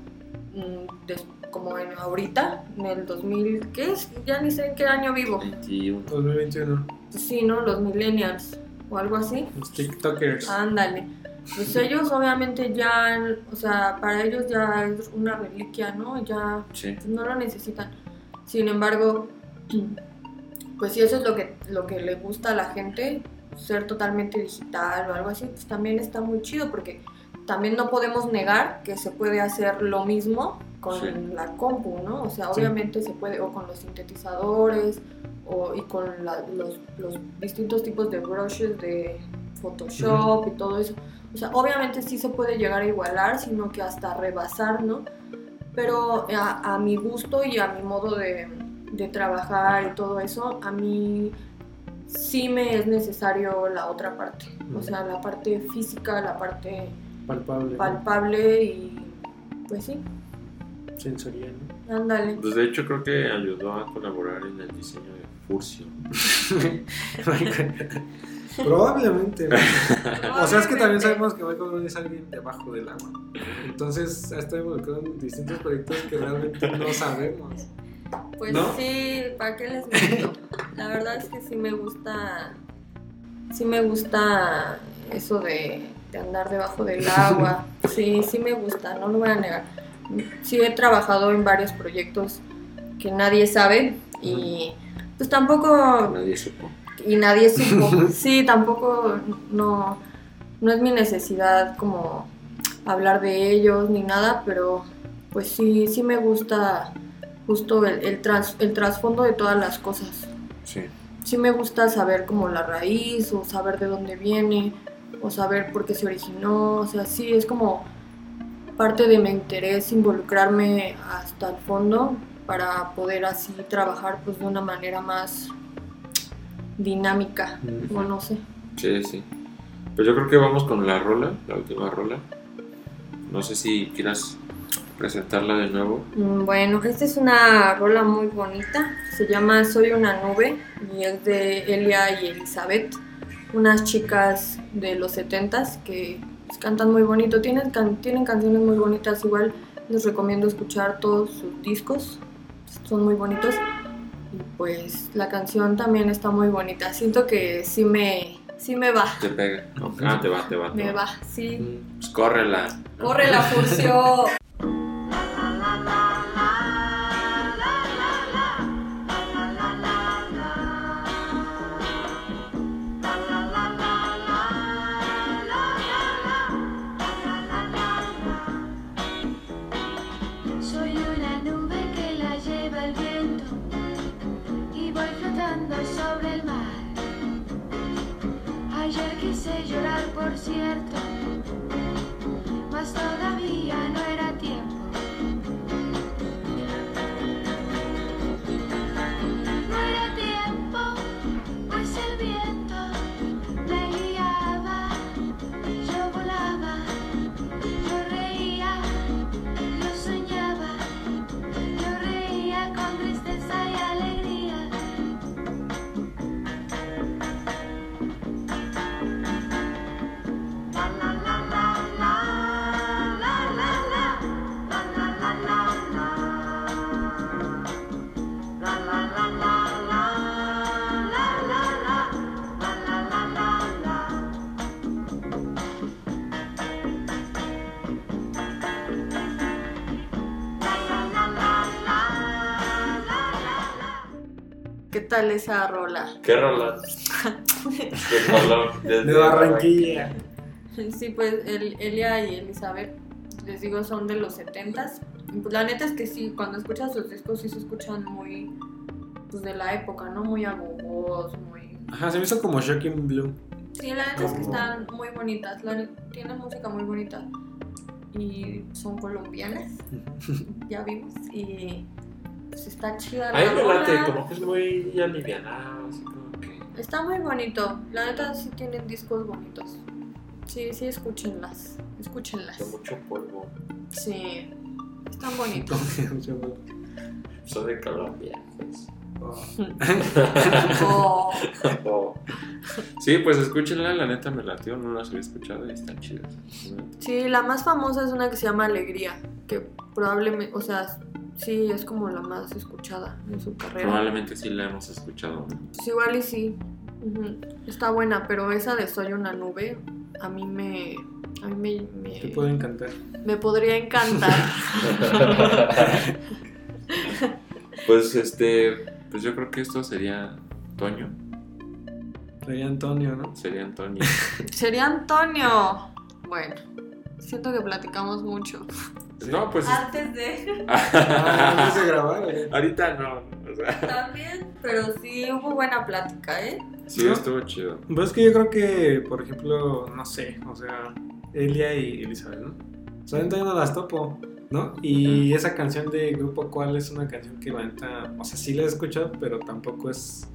Speaker 2: mm, des- como en ahorita, en el 2000, ¿qué es? Ya ni sé en qué año vivo.
Speaker 1: 21.
Speaker 3: 2021,
Speaker 2: Pues sí, ¿no? Los millennials o algo así.
Speaker 3: los TikTokers.
Speaker 2: Ándale. Pues ellos obviamente ya, o sea, para ellos ya es una reliquia, ¿no? Ya
Speaker 1: Sí.
Speaker 2: pues, no lo necesitan. Sin embargo, pues si eso es lo que, lo que le gusta a la gente, ser totalmente digital o algo así, pues también está muy chido porque también no podemos negar que se puede hacer lo mismo con
Speaker 1: Sí.
Speaker 2: la compu, ¿no? O sea,
Speaker 3: Sí.
Speaker 2: obviamente se puede, o con los sintetizadores, o, y con la- los, los distintos tipos de brushes de Photoshop y todo eso. O sea, obviamente sí se puede llegar a igualar, sino que hasta rebasar, ¿no? pero a, a mi gusto y a mi modo de, de trabajar y todo eso, a mí sí me es necesario la otra parte, o sea, la parte física, la parte
Speaker 3: Palpable.
Speaker 2: palpable y pues sí,
Speaker 3: Sensorial. ¿no?
Speaker 2: ándale.
Speaker 1: Pues de hecho creo que ayudó a colaborar en el diseño de Furcio.
Speaker 3: Probablemente. O sea, es que también sabemos que Michael Mann es alguien debajo del agua. Entonces, ha estado involucrado en distintos proyectos que realmente no sabemos.
Speaker 2: Pues
Speaker 3: ¿No?
Speaker 2: sí, ¿para qué les miento? La verdad es que sí me gusta, sí me gusta eso de, de andar debajo del agua. Sí, sí me gusta, no lo voy a negar. Sí he trabajado en varios proyectos que nadie sabe y pues tampoco
Speaker 1: Nadie supo.
Speaker 2: y nadie supo. Sí, tampoco no, no es mi necesidad como hablar de ellos ni nada, pero pues sí, sí me gusta justo el, el, tras- el trasfondo de todas las cosas.
Speaker 1: Sí.
Speaker 2: Sí me gusta saber como la raíz o saber de dónde viene o saber por qué se originó. O sea, sí, es como parte de mi interés involucrarme hasta el fondo para poder así trabajar pues de una manera más dinámica o no sé.
Speaker 1: Sí, sí. Pues yo creo que vamos con la rola, la última rola. No sé si quieras presentarla de nuevo.
Speaker 2: Mm, Bueno, esta es una rola muy bonita, se llama Soy una nube y es de Elia y Elizabeth, unas chicas de los 70s que cantan muy bonito, tienen, can- tienen canciones muy bonitas, igual les recomiendo escuchar todos sus discos, son muy bonitos y pues la canción también está muy bonita, siento que sí me, sí me va,
Speaker 1: Te pega. Ah, te va, te va. te
Speaker 2: me va, sí.
Speaker 1: Mm, Pues córrela.
Speaker 2: Corre la furcio. tal esa rola?
Speaker 1: ¿Qué rola? De color.
Speaker 3: De Barranquilla.
Speaker 2: Sí, pues el, Elia y Elizabeth, les digo, son de los 70s. Y, Pues la neta es que sí, cuando escuchas sus discos sí se escuchan muy, pues de la época, ¿no? Muy agogos, muy...
Speaker 3: Ajá, se me hizo como Shocking Blue.
Speaker 2: Sí, la neta es que están muy bonitas, la, tienen música muy bonita. Y son colombianas, ya vimos, y pues está chida la
Speaker 1: A mí me late, como que es muy alivianado, así como que...
Speaker 2: Está muy bonito, la neta sí tienen discos bonitos. Sí, sí, escúchenlas, escúchenlas.
Speaker 1: Con mucho polvo.
Speaker 2: Sí, están bonitos.
Speaker 1: Son de Colombia. pues.
Speaker 2: Oh,
Speaker 1: Oh. Sí, pues escúchenla, la neta me latió, no las había escuchado y están chidas.
Speaker 2: Sí, la más famosa es una que se llama Alegría, que probablemente, o sea, sí es como la más escuchada en su carrera.
Speaker 1: Probablemente sí la hemos escuchado. ¿no?
Speaker 2: Pues igual y sí, está buena, pero esa de Soy una nube, a mí me, a mí me, me,
Speaker 3: Te puede encantar.
Speaker 2: me podría encantar.
Speaker 1: Pues este, pues yo creo que esto sería Toño,
Speaker 3: Rey Antonio, ¿no?
Speaker 1: sería Antonio.
Speaker 2: Sería Antonio. Bueno, siento que platicamos mucho.
Speaker 1: No, pues
Speaker 2: Antes de...
Speaker 3: Ah, antes de grabar. eh.
Speaker 1: ahorita no, o sea,
Speaker 2: También, pero sí hubo buena plática, ¿eh?
Speaker 1: sí
Speaker 3: ¿No?
Speaker 1: estuvo chido.
Speaker 3: Pues es que yo creo que, por ejemplo, no sé, o sea, Elia y Elizabeth, ¿no? Solamente yo no las topo. ¿No? Y esa canción de Grupo Cual es una canción que la neta, o sea, sí la he escuchado, pero tampoco es.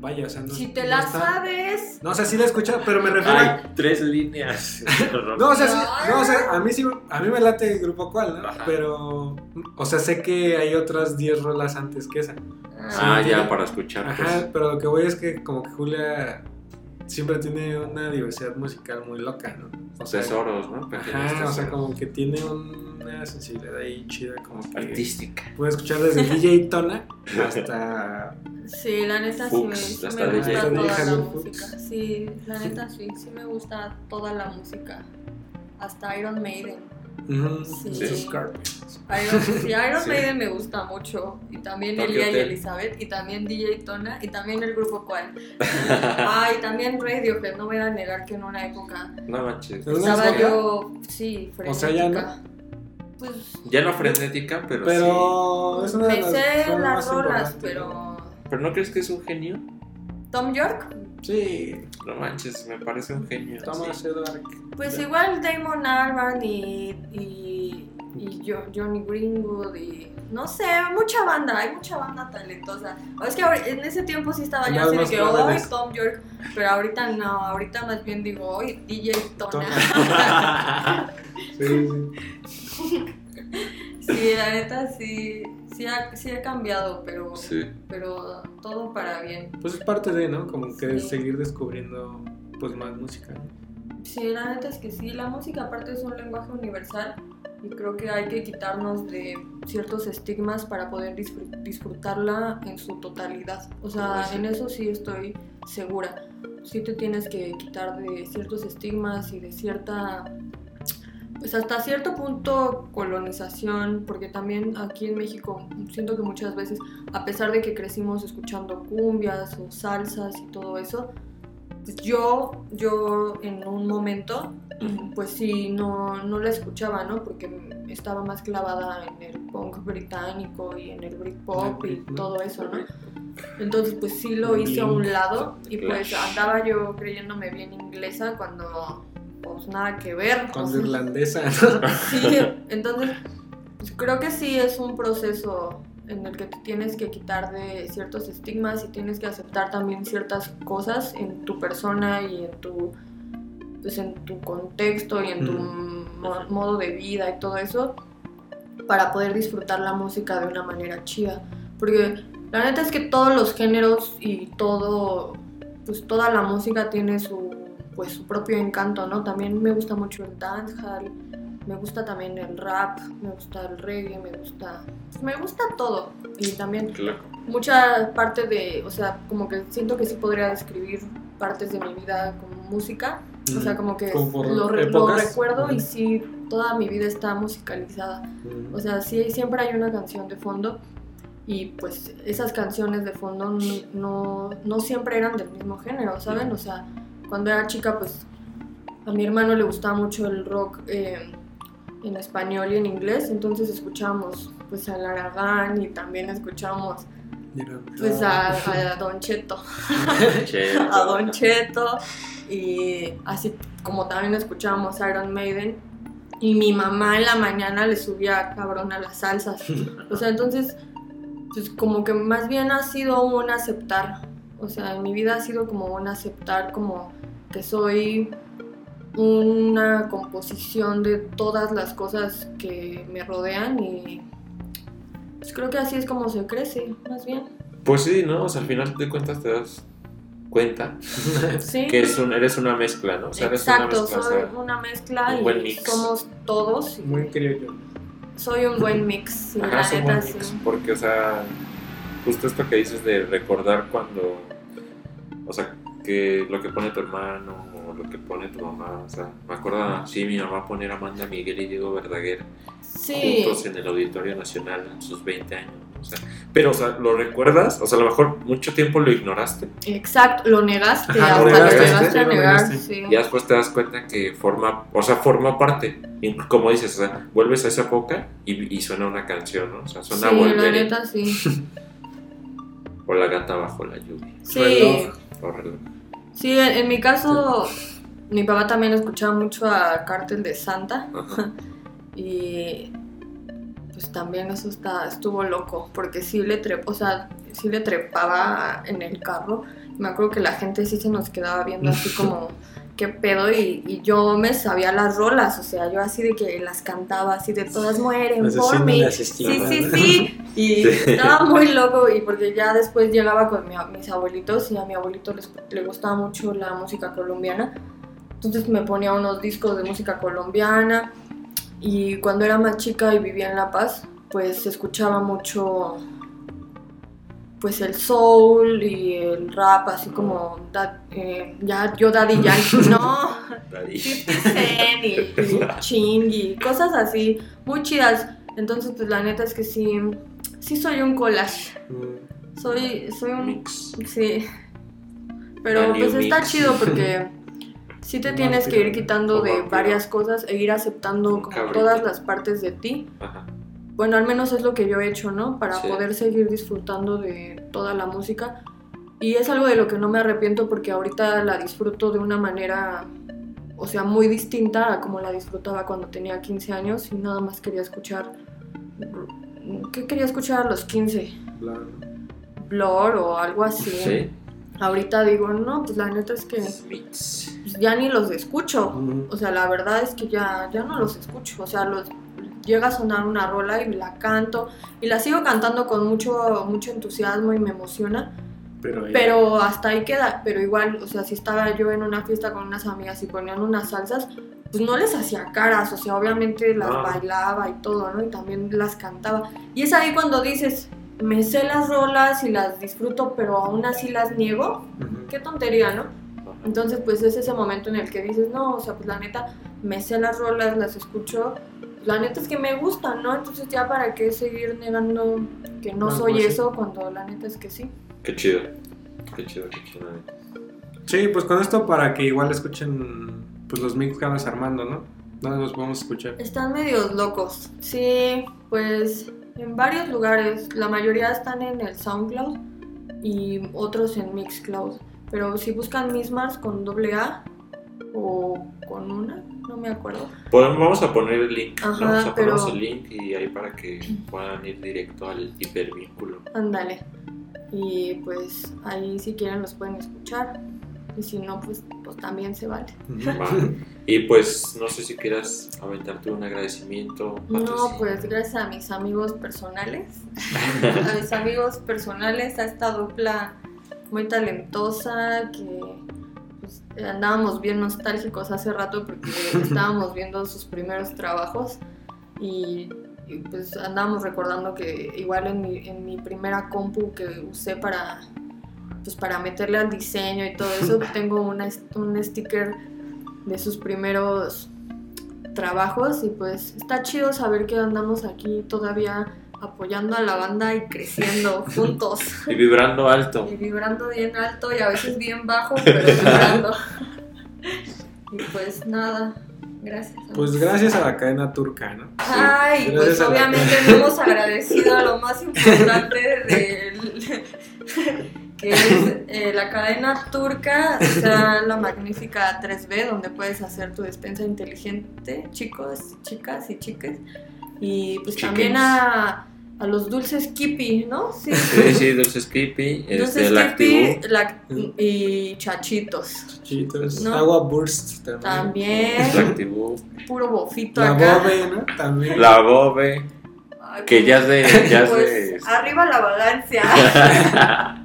Speaker 3: Vaya, o sea, no
Speaker 2: Si
Speaker 3: no
Speaker 2: te la
Speaker 3: está-
Speaker 2: sabes.
Speaker 3: No, o sea, sí la he escuchado, pero me refiero a.
Speaker 1: Hay tres líneas.
Speaker 3: No, o sea, sí- no, o sea, a mí sí, a mí me late Grupo Cual, ¿no?
Speaker 1: Ajá.
Speaker 3: Pero, o sea, sé que hay otras 10 rolas antes que esa.
Speaker 1: Ah,
Speaker 3: Sí,
Speaker 1: ya, para escuchar. pues.
Speaker 3: Ajá, pero lo que voy es que como que Julia siempre tiene una diversidad musical muy loca, ¿no? O sea,
Speaker 1: tesoros, ¿no?
Speaker 3: Ajá, o sea, como que tiene una sensibilidad ahí chida, como que
Speaker 1: Artística.
Speaker 3: puede escuchar desde DJ Tona hasta...
Speaker 2: Sí, la neta sí me,
Speaker 1: hasta
Speaker 2: me
Speaker 1: DJ.
Speaker 2: gusta toda la música. Sí, la neta sí, sí me gusta toda la música. Hasta Iron Maiden.
Speaker 3: Ujú,
Speaker 2: Sí. Iron, sí, Iron
Speaker 1: Sí.
Speaker 2: Maiden me gusta mucho. Y también
Speaker 1: Tokyo
Speaker 2: Elia y. Elizabeth. Y también DJ Tona. Y también el grupo Cual. Ay, también Radiohead. No voy a negar que en una época
Speaker 1: No manches.
Speaker 3: ¿En una
Speaker 2: estaba yo, sí, frenética.
Speaker 3: O sea, ya no.
Speaker 2: Pues
Speaker 1: Ya no frenética, pero,
Speaker 3: Pero de
Speaker 2: me
Speaker 3: las
Speaker 2: sé las rolas, pero...
Speaker 1: sí. ¿Pero no crees que es un genio?
Speaker 2: Tom York,
Speaker 3: Sí,
Speaker 1: No manches, me parece un genio.
Speaker 3: Thomas
Speaker 1: sí.
Speaker 3: Edward.
Speaker 2: pues igual Damon Albarn y, y, y Jo- Johnny Greenwood y no sé, mucha banda, hay mucha banda talentosa. O es que en ese tiempo sí estaba yo así de que, hoy Tom York, pero ahorita no, ahorita más bien digo, hoy DJ Tona.
Speaker 3: Tona. Sí, sí.
Speaker 2: sí, la neta sí, sí ha, sí ha cambiado, pero,
Speaker 1: Sí.
Speaker 2: pero todo para bien.
Speaker 3: Pues es parte de, ¿no? Como que
Speaker 2: Sí.
Speaker 3: seguir descubriendo pues más música. ¿no?
Speaker 2: Sí, la neta es que sí, la música aparte es un lenguaje universal y creo que hay que quitarnos de ciertos estigmas para poder disfr- disfrutarla en su totalidad. O sea,
Speaker 1: Pues sí.
Speaker 2: en eso sí estoy segura. Sí te tienes que quitar de ciertos estigmas y de cierta, pues hasta cierto punto colonización, porque también aquí en México siento que muchas veces, a pesar de que crecimos escuchando cumbias o salsas y todo eso, pues yo, yo en un momento, pues sí, no, no la escuchaba, ¿no? Porque estaba más clavada en el punk británico y en el Britpop y todo eso, ¿no? Entonces, pues sí lo hice a un lado y pues andaba yo creyéndome bien inglesa cuando, pues nada que ver.
Speaker 3: Cuando
Speaker 2: sea,
Speaker 3: irlandesa.
Speaker 2: Sí, entonces pues, creo que sí es un proceso en el que te tienes que quitar de ciertos estigmas y tienes que aceptar también ciertas cosas en tu persona y en tu pues en tu contexto y en tu
Speaker 3: Mm.
Speaker 2: mo- modo de vida y todo eso para poder disfrutar la música de una manera chida porque la neta es que todos los géneros y todo pues toda la música tiene su pues su propio encanto no también me gusta mucho el dancehall me gusta también el rap, me gusta el reggae, me gusta, me gusta todo y también
Speaker 1: Claro.
Speaker 2: mucha parte de, o sea, como que siento que sí podría describir partes de mi vida como música, o sea, como que
Speaker 3: Como
Speaker 2: lo, lo recuerdo y
Speaker 3: Ujú.
Speaker 2: sí, toda mi vida está musicalizada,
Speaker 3: Mm.
Speaker 2: o sea, sí, siempre hay una canción de fondo y pues esas canciones de fondo no, no, no siempre eran del mismo género, ¿saben? O sea, cuando era chica pues a mi hermano le gustaba mucho el rock eh, en español y en inglés, entonces escuchábamos pues a Aragán y también escuchábamos pues a, a Don Cheto,
Speaker 1: Che,
Speaker 2: a Don Cheto. Y así como también escuchábamos Iron Maiden. Y mi mamá en la mañana le subía cabrón a las salsas. O sea, entonces pues como que más bien ha sido un aceptar. O sea, en mi vida ha sido como un aceptar como que soy una composición de todas las cosas que me rodean y pues creo que así es como se crece, más bien.
Speaker 1: Pues sí, ¿no? O sea, al final de cuentas te das cuenta
Speaker 2: Sí.
Speaker 1: que es un, eres una mezcla, ¿no? O sea, eres
Speaker 2: Exacto,
Speaker 1: una mezcla. o
Speaker 2: soy
Speaker 1: sea,
Speaker 2: una mezcla
Speaker 1: un buen
Speaker 2: y
Speaker 1: mix.
Speaker 2: somos todos. y
Speaker 3: Muy criollo.
Speaker 2: Soy un buen mix,
Speaker 1: Ajá,
Speaker 2: la neta sí.
Speaker 1: mix, Porque, o sea, justo esto que dices de recordar cuando, o sea, que lo que pone tu hermano o lo que pone tu mamá, o sea, me acuerdo, sí, mi mamá poner a Amanda Miguel y Diego Verdaguer
Speaker 2: Sí,
Speaker 1: juntos en el Auditorio Nacional en sus 20 años, o sea, pero, o sea, ¿lo recuerdas? O sea, a lo mejor mucho tiempo lo ignoraste
Speaker 2: exacto, lo negaste,
Speaker 3: Ajá,
Speaker 2: hasta
Speaker 3: lo negaste,
Speaker 2: llegaste
Speaker 3: sí,
Speaker 2: a negar,
Speaker 3: negaste.
Speaker 2: sí.
Speaker 1: y después te das cuenta que forma, o sea, forma parte, como dices, o sea, vuelves a esa época y, y suena una canción, ¿no? O sea, suena
Speaker 2: Sí, la
Speaker 1: Volver
Speaker 2: neta sí.
Speaker 1: o La gata bajo la lluvia,
Speaker 2: Sí,
Speaker 3: Reloj.
Speaker 1: o reloj.
Speaker 2: sí, en, en mi caso, mi papá también escuchaba mucho a Cártel de Santa
Speaker 1: Ajá.
Speaker 2: y pues también eso está, estuvo loco, porque sí le trepó, o sea, sí le trepaba en el carro. Me acuerdo que la gente sí se nos quedaba viendo así como, qué pedo, y, y yo me sabía las rolas, o sea, yo así de que las cantaba, así de todas mueren por mí. Sí, sí, sí. Y
Speaker 1: Sí.
Speaker 2: estaba muy loco y porque ya después llegaba con mi- mis abuelitos y a mi abuelito les, le gustaba mucho la música colombiana. Entonces me ponía unos discos de música colombiana y cuando era más chica y vivía en La Paz, pues escuchaba mucho pues el soul y el rap, así como da- eh, ya yo Daddy Yankee, no, 50 Cent y, y Ching y cosas así, muy chidas. Entonces, pues la neta es que sí, sí soy un collage.
Speaker 3: Mm,
Speaker 2: Soy, soy un...
Speaker 1: Mix.
Speaker 2: Sí. Pero
Speaker 1: Daniel
Speaker 2: pues está
Speaker 1: Mix.
Speaker 2: chido porque sí te tienes que ir quitando de varias cosas e ir aceptando como todas las partes de ti.
Speaker 1: Ajá.
Speaker 2: Bueno, al menos es lo que yo he hecho, ¿no? Para
Speaker 1: Sí.
Speaker 2: poder seguir disfrutando de toda la música. Y es algo de lo que no me arrepiento porque ahorita la disfruto de una manera, o sea, muy distinta a como la disfrutaba cuando tenía 15 años y nada más quería escuchar... ¿Qué quería escuchar a los 15?
Speaker 3: bla,
Speaker 2: Blur o algo así.
Speaker 1: Sí.
Speaker 2: Ahorita digo, no, pues la neta es que pues, ya ni los escucho. O sea, la verdad es que ya, ya no los escucho. O sea, los, llega a sonar una rola y la canto. Y la sigo cantando con mucho, mucho entusiasmo y me emociona.
Speaker 3: Pero, ya-
Speaker 2: Pero hasta ahí queda. Pero igual, o sea, si estaba yo en una fiesta con unas amigas y ponían unas salsas, pues no les hacía caras. O sea, obviamente las
Speaker 1: Ah.
Speaker 2: bailaba y todo, ¿no? Y también las cantaba. Y es ahí cuando dices, me sé las rolas y las disfruto, pero aún así las niego.
Speaker 3: Ujú.
Speaker 2: Qué tontería, ¿no? Entonces, pues es ese momento en el que dices, no, o sea, pues la neta, me sé las rolas, las escucho, la neta es que me gustan, ¿no? Entonces ya para qué seguir negando que no soy
Speaker 3: pues sí.
Speaker 2: eso cuando la neta es que sí.
Speaker 1: Qué chido. Qué chido, qué chido.
Speaker 3: Sí, pues con esto para que igual escuchen pues los mix que vamos armando, ¿no? ¿Dónde los podemos escuchar?
Speaker 2: Están medios locos. Sí, pues en varios lugares, la mayoría están en el SoundCloud y otros en Mixcloud. Pero si buscan Mismars con doble A o con una, no me acuerdo.
Speaker 1: Podemos- vamos a poner el link. sea, ponemos
Speaker 2: pero-
Speaker 1: el link y ahí para que puedan ir directo al hipervínculo.
Speaker 2: Ándale. Y pues ahí si quieren los pueden escuchar. Y si no, pues, pues también se vale.
Speaker 1: Va. Y pues no sé si quieras aventarte un agradecimiento.
Speaker 2: No, pues gracias a mis amigos personales. a mis amigos personales, a esta dupla muy talentosa que andábamos bien nostálgicos hace rato porque estábamos viendo sus primeros trabajos y, y, pues andábamos recordando que igual en mi, en mi primera compu que usé para pues para meterle al diseño y todo eso tengo una, un sticker de sus primeros trabajos y pues está chido saber que andamos aquí todavía apoyando a la banda y creciendo juntos
Speaker 1: Y vibrando alto.
Speaker 2: y vibrando bien alto y a veces bien bajo, pero vibrando. y pues nada, gracias.
Speaker 3: Pues gracias a la cadena turca, ¿no?
Speaker 2: Ay,
Speaker 3: Sí,
Speaker 2: pues obviamente no hemos agradecido a lo más importante del que es eh, la cadena turca, o sea, la magnífica 3B, donde puedes hacer tu despensa inteligente, chicos, chicas y chiques. Y pues también a, a los dulces Kipi, ¿no? Sí.
Speaker 1: Sí, sí, Dulce Skippy, este,
Speaker 2: Dulces lac- y chachitos.
Speaker 3: Chitos.
Speaker 2: No.
Speaker 3: Agua Burst también.
Speaker 2: También, puro bofito
Speaker 3: La
Speaker 2: acá.
Speaker 3: Bobe, ¿no? También.
Speaker 1: La Bobe.
Speaker 2: Ay,
Speaker 1: Que ya es de. Ya
Speaker 2: pues,
Speaker 1: de-
Speaker 2: arriba la vagancia.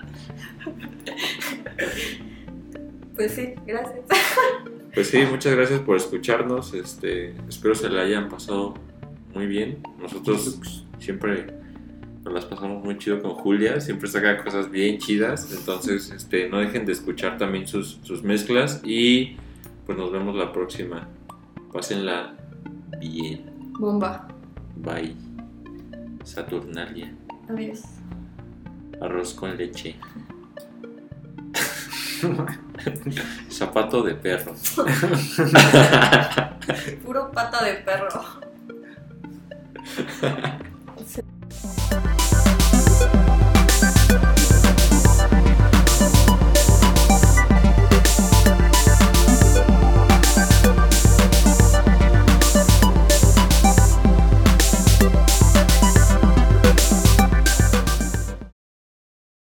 Speaker 2: pues sí, gracias.
Speaker 1: Pues sí, muchas gracias por escucharnos. Este, espero se la hayan pasado muy bien. Nosotros siempre nos las pasamos muy chido con Julia, siempre saca cosas bien chidas. Entonces, este, no dejen de escuchar también sus, sus mezclas y pues nos vemos la próxima. Pásenla bien.
Speaker 2: Bomba.
Speaker 1: Bye. Saturnalia.
Speaker 2: Adiós.
Speaker 1: Arroz con leche. Zapato de perro.
Speaker 2: Puro pata de perro. you